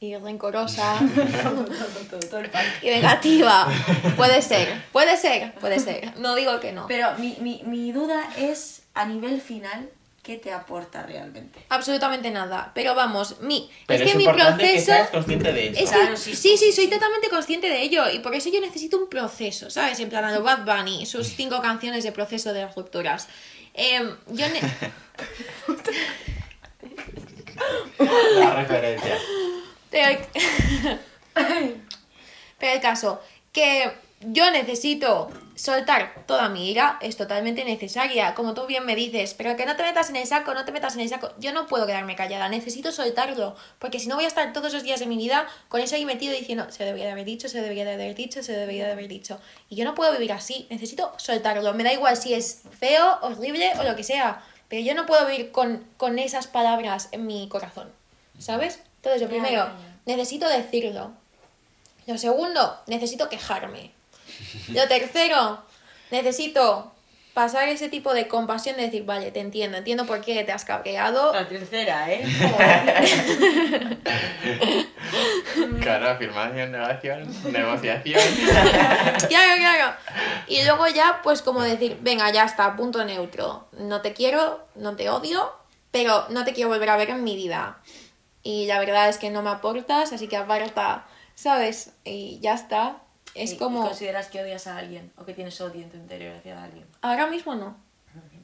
y rencorosa y vengativa. Puede ser, puede ser, puede ser. No digo que no. Pero mi, mi, mi duda es, a nivel final, ¿qué te aporta realmente? Absolutamente nada. Pero vamos, mi. Pero es es, que mi importante que proceso. seas consciente de eso. Es Claro, que, sí, sí, sí, sí, soy totalmente consciente de ello y por eso yo necesito un proceso, ¿sabes? En plan, a lo Bad Bunny, sus cinco canciones de proceso de las rupturas. Em, yo ne- La referencia. Pero, pero el caso, que yo necesito soltar toda mi ira, es totalmente necesaria, como tú bien me dices, pero que no te metas en el saco, no te metas en el saco. Yo no puedo quedarme callada, necesito soltarlo, porque si no voy a estar todos los días de mi vida con eso ahí metido diciendo, se debería de haber dicho, se debería de haber dicho, se debería de haber dicho. Y yo no puedo vivir así, necesito soltarlo. Me da igual si es feo, horrible o lo que sea, pero yo no puedo vivir con, con esas palabras en mi corazón, ¿sabes? Entonces, lo primero, necesito decirlo. Lo segundo, necesito quejarme. Lo tercero, necesito pasar ese tipo de compasión de decir, vale, te entiendo, entiendo por qué te has cabreado. La tercera, ¿eh? Claro, afirmación, negación, negociación. Claro, claro. Y luego ya, pues como decir, venga, ya está, punto neutro. No te quiero, no te odio, pero no te quiero volver a ver en mi vida. Y la verdad es que no me aportas, así que aparta, ¿sabes? Y ya está. Es ¿Y- como... ¿Consideras que odias a alguien o que tienes odio en tu interior hacia alguien? Ahora mismo no.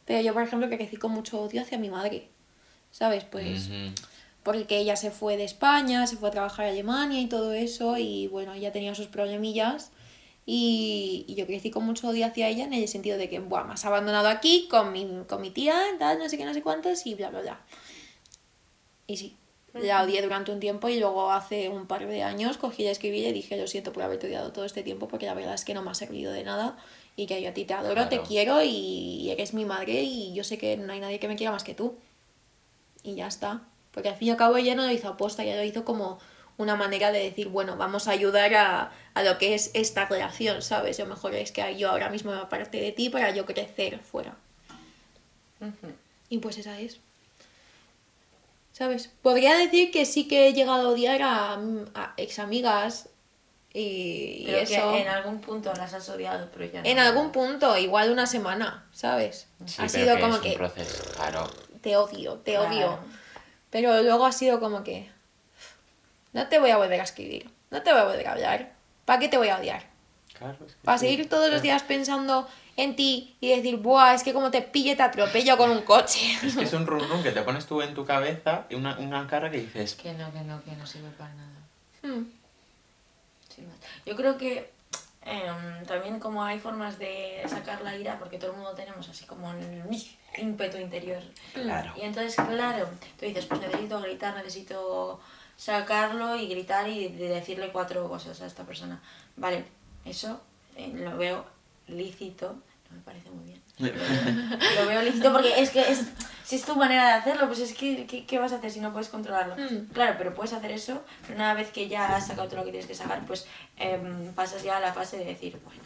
Pero yo, por ejemplo, que crecí con mucho odio hacia mi madre. ¿Sabes? Pues, Ujú. porque ella se fue de España, se fue a trabajar a Alemania y todo eso, y bueno, ella tenía sus problemillas. Y, y yo crecí con mucho odio hacia ella en el sentido de que, Buah, me has abandonado aquí con mi, con mi tía, tal, no sé qué, no sé cuántos, y bla, bla, bla. Y sí, la odié durante un tiempo y luego hace un par de años cogí y escribí y dije, lo siento por haberte odiado todo este tiempo porque la verdad es que no me ha servido de nada y que yo a ti te adoro, te Claro. quiero y eres mi madre y yo sé que no hay nadie que me quiera más que tú. Y ya está. Porque al fin y al cabo ella no lo hizo aposta, ella lo hizo como una manera de decir, bueno, vamos a ayudar a, a lo que es esta relación, ¿sabes? Lo mejor es que yo ahora mismo me aparte de ti para yo crecer fuera. Y pues esa es. ¿Sabes? Podría decir que sí que he llegado a odiar a, a ex amigas y, y Pero eso. que en algún punto las has odiado, pero ya no. En algún punto, igual una semana, ¿sabes? Sí, ha pero sido que como es que un proceso, claro. te odio, te Claro. odio. Pero luego ha sido como que no te voy a volver a escribir, no te voy a volver a hablar. ¿Para qué te voy a odiar? Claro, es que Para sí, seguir todos los días pensando en ti y decir, buah, es que como te pille te atropello con un coche. Es que es un rum rum que te pones tú en tu cabeza y una, una cara que dices, Que no, que no, que no sirve para nada. Hmm. Sin más. Yo creo que em, también como hay formas de sacar la ira, porque todo el mundo tenemos así como un ímpetu interior. Claro. Y entonces, claro, tú dices, pues necesito gritar, necesito sacarlo y gritar y de- decirle cuatro cosas a esta persona. Vale, eso eh, lo veo lícito, no me parece muy bien. Lo veo lícito porque es que es, si es tu manera de hacerlo, pues es que, ¿qué, qué vas a hacer si no puedes controlarlo? Mm. Claro, pero puedes hacer eso, pero una vez que ya has sacado todo lo que tienes que sacar, pues em, pasas ya a la fase de decir, bueno,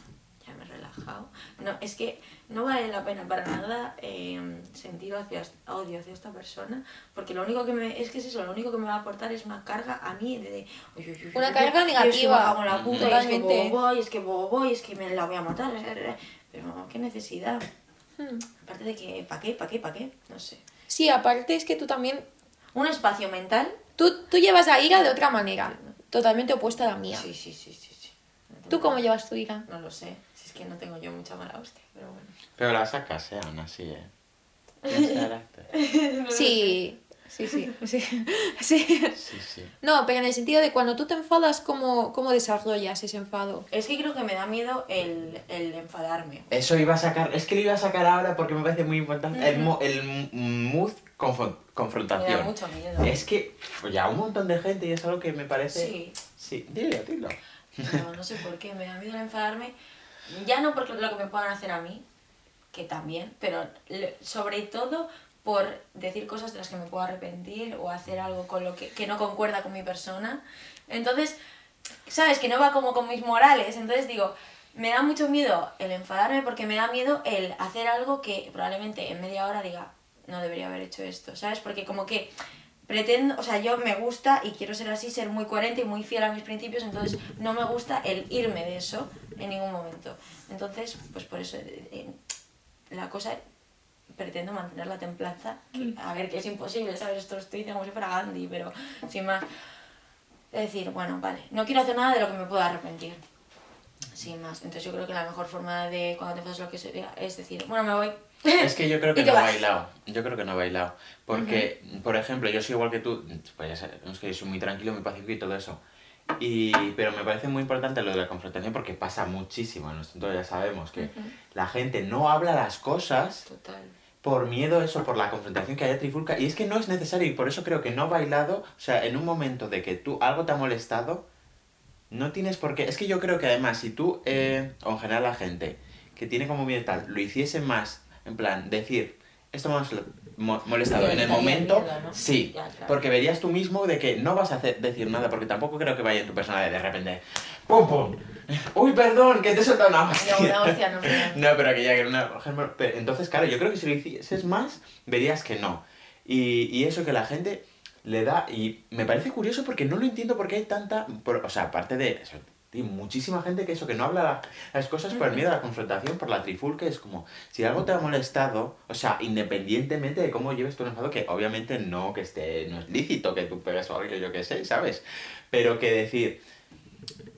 relajado. No, es que no vale la pena para nada em, sentir hacia, odio hacia esta persona, porque lo único que me, es que es eso, lo único que me va a aportar es una carga a mí de... de uy, uy, uy, Una carga negativa, cago en la puta, y es que bobo, y es que bobo, y es que me la voy a matar. Pero qué necesidad. Hmm. Aparte de que, ¿para qué? ¿Para qué? ¿Para qué? No sé. Sí, aparte es que tú también, Un espacio mental. tú, tú llevas la ira de otra manera, totalmente opuesta a la mía. Sí, sí, sí, sí. sí. No tengo- ¿Tú cómo llevas tu ira? No lo sé. Es que no tengo yo mucha mala hostia, pero bueno. pero la sacas, eh, aún así, eh. Sí, sí, sí, sí, sí. Sí. No, pero en el sentido de cuando tú te enfadas, ¿cómo, cómo desarrollas ese enfado? Es que creo que me da miedo el, el enfadarme. Eso iba a sacar, es que lo iba a sacar ahora porque me parece muy importante. El, mo- el mood confron- Me da confrontación. mucho miedo. Es que ya un montón de gente y es algo que me parece... Sí. Sí, dilo, dilo. No, no sé por qué, me da miedo el enfadarme. Ya no porque lo que me puedan hacer a mí, que también, pero sobre todo por decir cosas de las que me puedo arrepentir o hacer algo con lo que, que no concuerda con mi persona. Entonces, ¿sabes? Que no va como con mis morales. Entonces digo, me da mucho miedo el enfadarme porque me da miedo el hacer algo que probablemente en media hora diga, no debería haber hecho esto, ¿sabes? Porque como que pretendo, o sea, yo me gusta y quiero ser así, ser muy coherente y muy fiel a mis principios, entonces no me gusta el irme de eso en ningún momento. Entonces, pues por eso eh, eh, la cosa pretendo mantener la templanza, que, a ver, que es imposible, ¿sabes? Esto lo estoy diciendo como si fuera Gandhi, pero sin más. Es decir, bueno, vale, no quiero hacer nada de lo que me pueda arrepentir. Sin más. Entonces yo creo que la mejor forma de cuando te pasa lo que sería es decir, bueno, me voy. Es que yo creo que ¿Y qué no he bailado. Yo creo que no he bailado. Porque, por ejemplo, yo soy igual que tú. Pues ya sabes, es que yo soy muy tranquilo, muy pacífico y todo eso. Y, pero me parece muy importante lo de la confrontación porque pasa muchísimo entorno. Ya sabemos que la gente no habla las cosas Total. por miedo a eso, por la confrontación que haya trifulca. Y es que no es necesario y por eso creo que no bailado, o sea, en un momento de que tú algo te ha molestado, no tienes por qué. Es que yo creo que además, si tú, eh, o en general la gente que tiene como miedo tal, lo hiciese más, en plan, decir, esto me ha mo- molestado en el momento, miedo, ¿no? sí, Ya, claro. porque verías tú mismo de que no vas a hacer, decir nada, porque tampoco creo que vaya en tu persona de, de repente, ¡pum, pum! ¡Uy, perdón, que te he soltado una hostia! No, una hostia no. No, pero que ya que era una... Entonces, claro, yo creo que si lo hicieses más, verías que no. Y, y eso que la gente le da... Y me parece curioso porque no lo entiendo porque hay tanta... por- o sea, aparte de... eso, hay muchísima gente que eso, que no habla la- las cosas por el miedo a la confrontación, por la trifulca, es como, si algo te ha molestado, o sea, independientemente de cómo lleves tu enfado, que obviamente no, que esté, no es lícito que tú pegues o algo, yo que sé, ¿sabes? Pero que decir,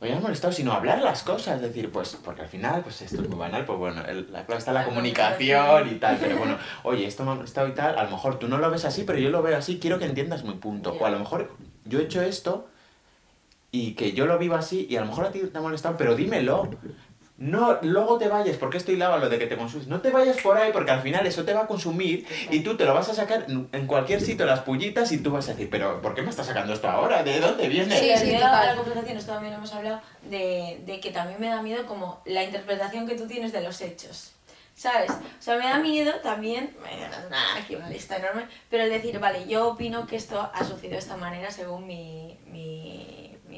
Oye, has molestado, sino hablar las cosas, decir, pues, porque al final, pues esto es muy banal, pues bueno, el- la clave está La comunicación y tal, pero bueno, oye, esto me ha molestado y tal, a lo mejor tú no lo ves así, pero yo lo veo así, quiero que entiendas mi punto, o a lo mejor yo he hecho esto y que yo lo vivo así y a lo mejor a ti te ha molestado, pero dímelo. No, luego te vayas, porque esto hilaba lo de que te consumes. No te vayas por ahí, porque al final eso te va a consumir y tú te lo vas a sacar en cualquier sitio, las pullitas, y tú vas a decir, pero ¿por qué me estás sacando esto ahora? ¿De dónde viene? Sí, sí, total. a la conversación, esto también hemos hablado, de, de que también me da miedo como la interpretación que tú tienes de los hechos. ¿Sabes? O sea, me da miedo también, me da una- aquí una lista enorme, pero el decir, vale, yo opino que esto ha sucedido de esta manera según mi, mi,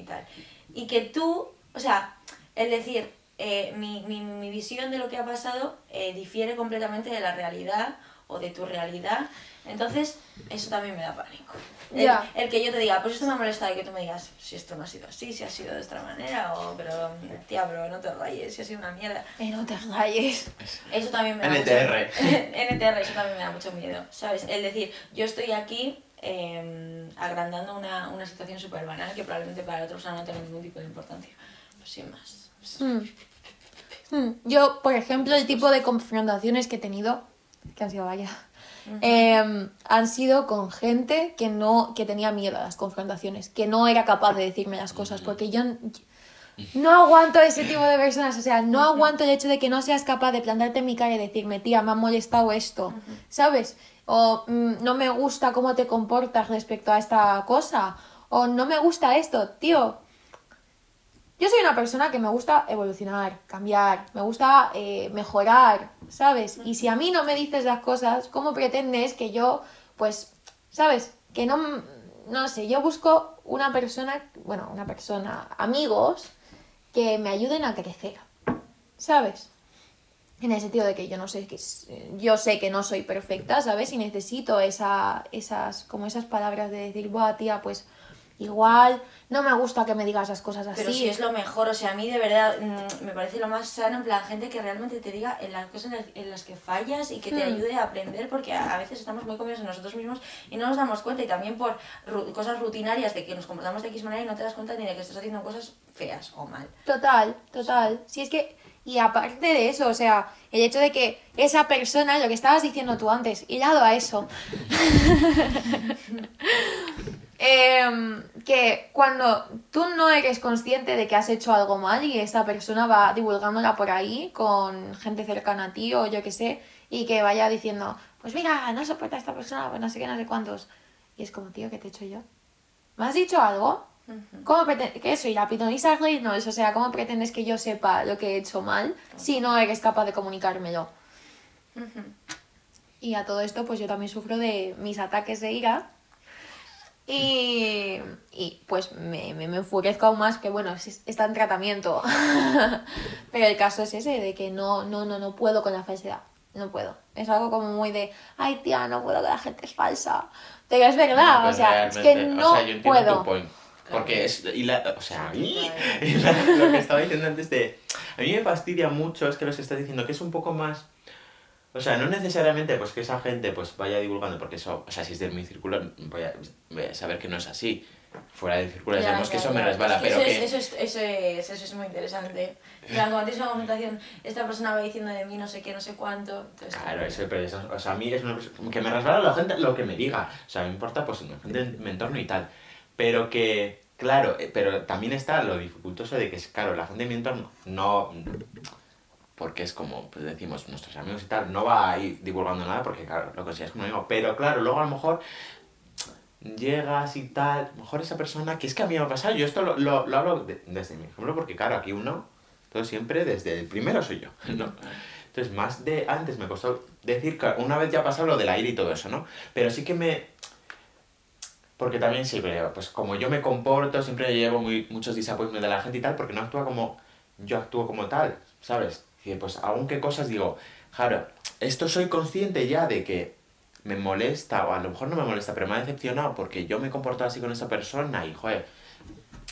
mi tal. Y que tú, o sea, el decir, eh, mi, mi, mi visión de lo que ha pasado eh, difiere completamente de la realidad o de tu realidad. Entonces, eso también me da pánico. El, Ya. el que yo te diga, pues esto me ha molestado y que tú me digas, si esto no ha sido así, si ha sido de esta manera, o pero tía, bro, no te rayes, si ha sido una mierda. Eh, no te rayes. Eso también me da NTR. mucho NTR, eso también me da mucho miedo, ¿sabes? El decir, yo estoy aquí eh, agrandando una, una situación súper banal que probablemente para otra persona no tenga ningún tipo de importancia. Pues sin más. Mm. Mm. Yo, por ejemplo, el tipo de confrontaciones que he tenido, que han sido varias, eh, han sido con gente que no que tenía miedo a las confrontaciones, que no era capaz de decirme las cosas, porque yo no aguanto ese tipo de personas, o sea, no aguanto el hecho de que no seas capaz de plantarte en mi cara y decirme, tía, me ha molestado esto, ¿sabes? O "Mm, no me gusta cómo te comportas respecto a esta cosa, o no me gusta esto, tío, yo soy una persona que me gusta evolucionar, cambiar, me gusta eh, mejorar, ¿sabes? Y si a mí no me dices las cosas, ¿cómo pretendes que yo, pues, ¿sabes? Que no, no sé, yo busco una persona, bueno, una persona, amigos, que me ayuden a crecer, ¿sabes? En el sentido de que yo no sé que s- yo sé que no soy perfecta, ¿sabes? Y necesito esa, esas, como esas palabras de decir, buah, tía, pues igual no me gusta que me digas las cosas así. Pero si es lo mejor, o sea, a mí de verdad mm, me parece lo más sano, en plan, gente que realmente te diga en las cosas en las- que fallas y que te Hmm. ayude a aprender, porque a a veces estamos muy comidos en nosotros mismos y no nos damos cuenta, y también por ru- cosas rutinarias de que nos comportamos de X manera y no te das cuenta ni de que estás haciendo cosas feas o mal. Total, total. Si es que, y aparte de eso, o sea, el hecho de que esa persona, lo que estabas diciendo tú antes, hilado a eso, em, que cuando tú no eres consciente de que has hecho algo mal y esta persona va divulgándola por ahí con gente cercana a ti o yo qué sé, y que vaya diciendo, pues mira, no soporta a esta persona, pues no sé qué, no sé cuántos. Y es como, tío, ¿qué te he hecho yo? ¿Me has dicho algo? ¿Cómo pretendes que soy la pitonisa Reynolds? O sea, ¿cómo pretendes que yo sepa lo que he hecho mal si no eres capaz de comunicármelo? Y a todo esto, pues yo también sufro de mis ataques de ira. Y, y, pues me, me, me enfurezco aún más que, bueno, es- está en tratamiento. Pero el caso es ese, de que no, no, no, no puedo con la falsedad. No puedo. Es algo como muy de, ay tía, no puedo que la gente es falsa. Pero es verdad, o sea, es que no o sea, yo entiendo puedo. tu point. Porque es. Y la, o sea, claro. y la- lo que estaba diciendo antes de. A mí me fastidia mucho, es que lo que estás diciendo, que es un poco más. O sea, no necesariamente pues que esa gente pues vaya divulgando, porque eso, o sea, si es de mi círculo, voy a, voy a saber que no es así. Fuera del círculo, ya Ya, sabemos que ya, eso me resbala, Es que pero eso, que. Es, eso, es, eso, es, eso es muy interesante. Plan, cuando tienes una confrontación, esta persona va diciendo de mí no sé qué, no sé cuánto. Entonces, Claro, eso, pero eso, o sea, a mí es una que me resbala la gente lo que me diga. O sea, me importa pues la gente de mi entorno y tal. Pero que, claro, eh, pero también está lo dificultoso de que, claro, la gente de mi no... Porque es como, pues decimos, nuestros amigos y tal, no va a ir divulgando nada porque, claro, lo consideras como amigo. Pero claro, luego a lo mejor llegas y tal, mejor esa persona, que es que a mí me ha pasado, yo esto lo, lo, lo hablo de- desde mi ejemplo, porque claro, aquí uno, todo siempre desde el primero soy yo, ¿no? Entonces, más de antes me costó decir que una vez ya pasado lo del aire y todo eso, ¿no? Pero sí que me... Porque también siempre, pues como yo me comporto, siempre llevo muy, muchos disappointments de la gente y tal, porque no actúa como yo actúo como tal, ¿sabes? Y pues aún qué cosas digo, claro, esto soy consciente ya de que me molesta, o a lo mejor no me molesta, pero me ha decepcionado porque yo me he comportado así con esta persona y, joder,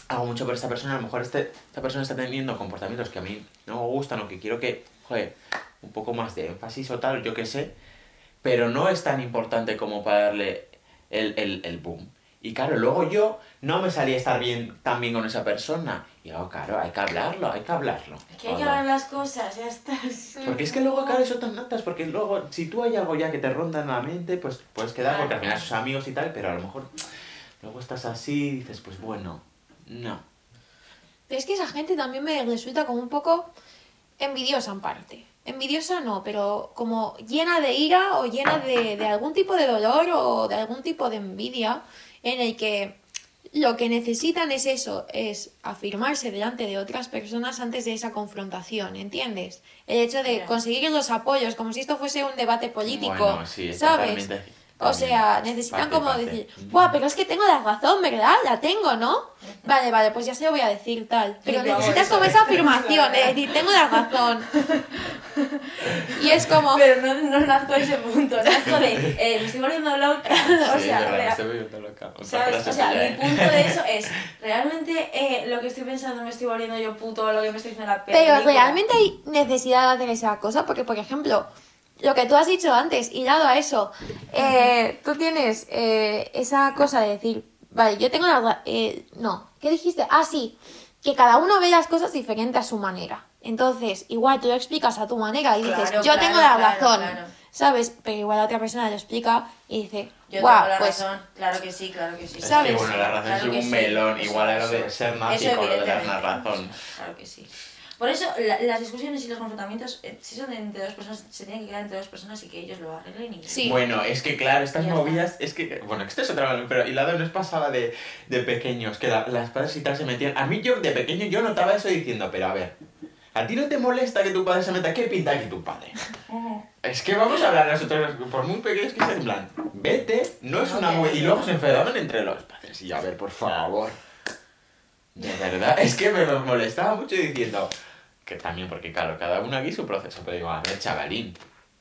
hago mucho por esta persona, a lo mejor este, esta persona está teniendo comportamientos que a mí no me gustan o que quiero que, joder, un poco más de énfasis o tal, yo qué sé, pero no es tan importante como para darle el, el, el boom. Y claro, luego yo no me salía a estar bien tan bien con esa persona. Y digo, claro, hay que hablarlo, hay que hablarlo. Es que hay que hablar las cosas, ya está. Porque es que luego, claro, eso te notas, porque luego, si tú hay algo ya que te ronda en la mente, pues puedes quedar, porque al final sos amigos y tal, pero a lo mejor luego estás así y dices, pues bueno, no. Pero es que esa gente también me resulta como un poco envidiosa en parte. Envidiosa no, pero como llena de ira o llena de, de algún tipo de dolor o de algún tipo de envidia en el que lo que necesitan es eso, es afirmarse delante de otras personas antes de esa confrontación, ¿entiendes? El hecho de conseguir los apoyos, como si esto fuese un debate político, Bueno, sí, es ¿sabes? totalmente- O sea, necesitan Parte, como parte. decir, Buah, pero es que tengo la razón, ¿verdad? La tengo, ¿no? Vale, vale, pues ya se lo voy a decir tal. Pero Sí, necesitas como esa afirmación de decir, tengo la razón. Y es como, Pero no, no nazco de ese punto, nazco de, eh, me estoy volviendo loca. O Sí, sea, es verdad, rea- estoy volviendo loca. Otra ¿Sabes? frase O sea, mi ¿eh? punto de eso es, ¿realmente eh, lo que estoy pensando me estoy volviendo yo puto o lo que me estoy diciendo la película? pero realmente hay necesidad de hacer esa cosa, porque por ejemplo, lo que tú has dicho antes, y dado a eso, eh, tú tienes eh, esa cosa de decir, vale, yo tengo la eh, no, ¿qué dijiste? Ah, sí, que cada uno ve las cosas diferente a su manera. Entonces, igual tú lo explicas a tu manera y dices, Claro, yo claro, tengo la claro, razón, claro. ¿sabes? Pero igual la otra persona lo explica y dice, Yo guau, tengo la pues razón, claro que sí, claro que sí. Es ¿sabes? que bueno, la razón Claro es un melón, igual a lo de ser nazi con lo de una razón. Claro que sí. Por eso la- las discusiones y los confrontamientos, eh, si son entre dos personas, se tienen que quedar entre dos personas y que ellos lo arreglen y Sí. Bueno, es que claro, estas Ya está. movidas, es que, bueno, que esto es otra pero y la de nos pasaba de, de pequeños, que la- las padres y tal se metían, a mí yo de pequeño yo notaba eso diciendo, pero a ver, ¿a ti no te molesta que tu padre se meta? ¿Qué pinta aquí tu padre? Es que vamos a hablar nosotros, por muy pequeños que sean, en plan, vete, no es No una muy... Y luego se enfadaban entre los padres, y yo, a ver, por favor. De verdad, es que me molestaba mucho diciendo, que también, porque claro, cada uno aquí su proceso, pero digo, a ver, chavalín,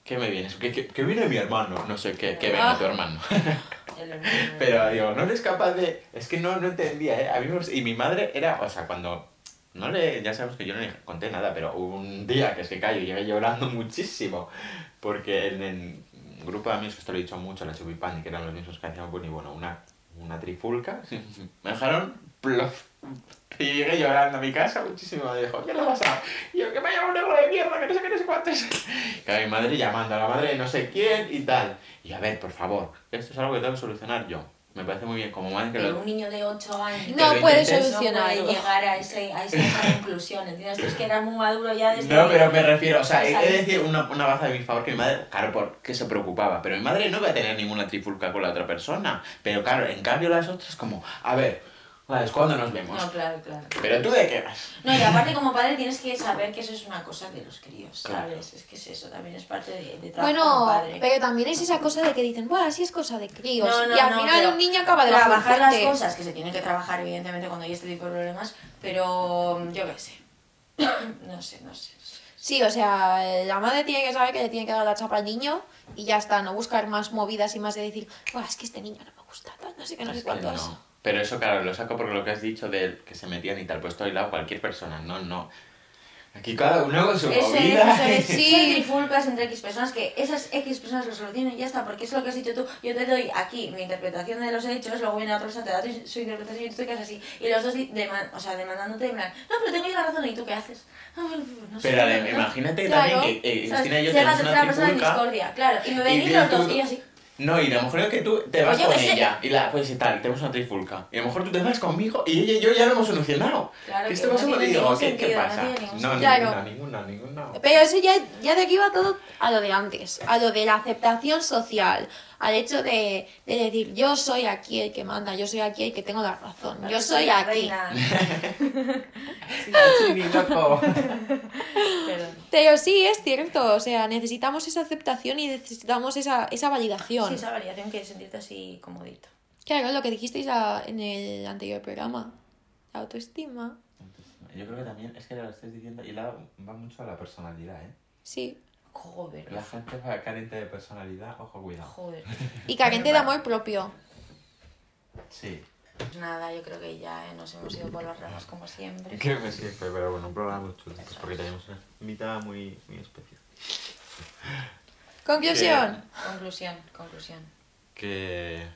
¿qué me vienes? ¿Qué, qué, qué viene mi hermano? No sé qué, qué venga Ah. tu hermano. El- el- Pero digo, no eres capaz de. Es que no, no entendía, ¿eh? A mí me- Y mi madre era, o sea, cuando. No le. Ya sabemos que yo no le conté nada, pero hubo un día que que callo y llegué llorando muchísimo. Porque en el grupo de amigos, que esto lo he dicho mucho, la Chupipandi, que eran los mismos que bueno, y bueno, una, una trifulca, me dejaron plof. Y llegué llorando a mi casa muchísimo. Me dijo, ¿qué le pasa? Y yo, que me llama un negro de mierda, que no sé qué, no sé cuántos. Que mi madre llamando a la madre de no sé quién y tal. Y a ver, por favor, esto es algo que tengo que solucionar yo. Me parece muy bien, como madre que Pero lo... un niño de 8 años No puede intentes, no puede llegar a, ese, a esa, conclusión, ¿entiendes? Tú es que eras muy maduro ya desde... No, pero me refiero, o sea, he ¿sabes? de decir una, una baza de mi favor que mi madre, claro, porque se preocupaba, pero mi madre no iba a tener ninguna trifulca con la otra persona. Pero claro, en cambio las otras como, a ver, ¿sabes? ¿Cuándo nos vemos? No, claro, claro. Pero tú de qué vas? No, y aparte como padre tienes que saber que eso es una cosa de los críos, Claro. ¿sabes? Es que es eso, también es parte de, de trabajo como Bueno, padre. pero también es esa cosa de que dicen, bueno, así es cosa de críos. No, no, y al no, final un niño acaba del trabajar las cosas que se tienen que trabajar evidentemente cuando hay este tipo de problemas, pero yo qué sé. no sé, no sé. Sí, o sea, la madre tiene que saber que le tiene que dar la chapa al niño y ya está, no buscar más movidas y más de decir, "Buah, es que este niño no me gusta, no sé qué, no Es sé que cuántos. Pero eso, claro, lo saco por lo que has dicho de que se metían y tal, pues estoy lado cualquier persona, no, no. Aquí cada uno con su Eso es, movida. eso es. Sí. Trifulcas entre X personas que esas X personas lo solucionan y ya está, porque es lo que has dicho tú. Yo te doy aquí mi interpretación de los hechos, luego viene otra persona, te da tu- su interpretación y tú te quedas así. Y los dos deman- o sea, demandándote en plan, no, pero tengo yo la razón y tú qué haces. Ah, bueno, no sé, Pero no, imagínate Claro. también que eh. Cristina y yo tenemos tercera una persona en discordia, claro. Y me venís los dos y yo así. No, y a lo mejor es que tú te vas Oye, con ese- ella y la y tal, tenemos una trifulca. Y a lo mejor tú te vas conmigo y ella y yo ya lo hemos solucionado. Claro ¿Qué que esto no pasa? tiene Y digo, ningún ¿qué, ¿qué sentido, no pasa? tiene ningún No, sentido. ninguna, ninguna, ninguna. Pero eso ya, ya deriva todo a lo de antes, a lo de la aceptación social, al hecho de, de decir yo soy aquí el que manda, yo soy aquí el que tengo la razón, yo soy aquí. Pero sí, es cierto, o sea, necesitamos esa aceptación y necesitamos esa, esa validación. Sí, esa variación que sentirte así comodito. Claro, lo que dijisteis a- en el anterior programa, la autoestima, Yo creo que también es que lo estáis diciendo y la va mucho a la personalidad, ¿eh? sí. Joder. La gente va carente de personalidad, ojo, cuidado. Joder. Y carente de amor propio. Sí. Pues nada, yo creo que ya eh, nos hemos ido por las ramas como siempre. Creo que sí fue, pero bueno, un programa muy chulo, pues porque tenemos una invitada muy, muy especial. Conclusión. Conclusión, conclusión. Que,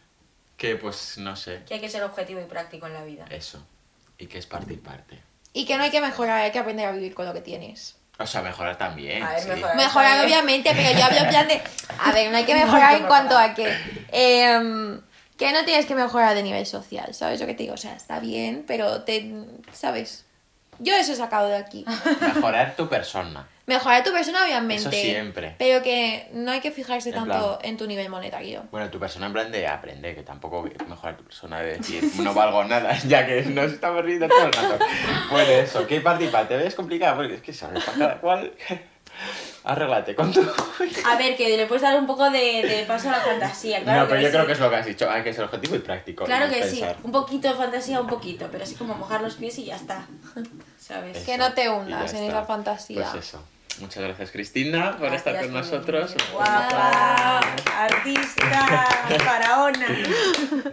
Que pues no sé, Que hay que ser objetivo y práctico en la vida. eso. Y que es parte y parte. Y que no hay que mejorar, hay que aprender a vivir con lo que tienes. O sea, mejorar también. A ver, sí. mejorar. Mejorar, obviamente, pero yo hablo en plan de. A ver, no hay que mejorar en cuanto a que. em, que no tienes que mejorar de nivel social, ¿sabes lo que te digo? O sea, está bien, pero te. ¿Sabes? Yo eso he sacado de aquí. Mejorar tu persona. Mejorar tu persona, obviamente. Eso siempre. Pero que no hay que fijarse En tanto plan- en tu nivel monetario. Bueno, tu persona en plan de aprender, que tampoco mejorar tu persona de decir no valgo nada, ya que nos estamos riendo todo el rato. Bueno, eso, ¿qué parte y parte? ¿Ves? complicado? Porque es que sabes, para cada cual. Arréglate con tu. A ver, que le puedes dar un poco de, de paso a la fantasía, claro. no, pero yo sí. creo que es lo que has dicho. Hay que ser objetivo y práctico. Claro y que sí, pensar. un poquito de fantasía, un poquito, pero así como mojar los pies y ya está. ¿Sabes? Eso, Que no te hundas en esa fantasía. Pues eso. Muchas gracias, Cristina, por estar Gracias con por nosotros. venir. Guapa, artista, faraona.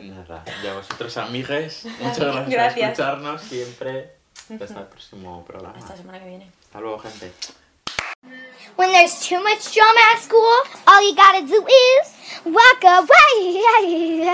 Nada, y a vosotros, amigues, muchas gracias, Gracias. por escucharnos siempre. Hasta el próximo programa. Hasta la semana que viene. Hasta luego, gente. When there's too much drama at school, all you gotta do is walk away.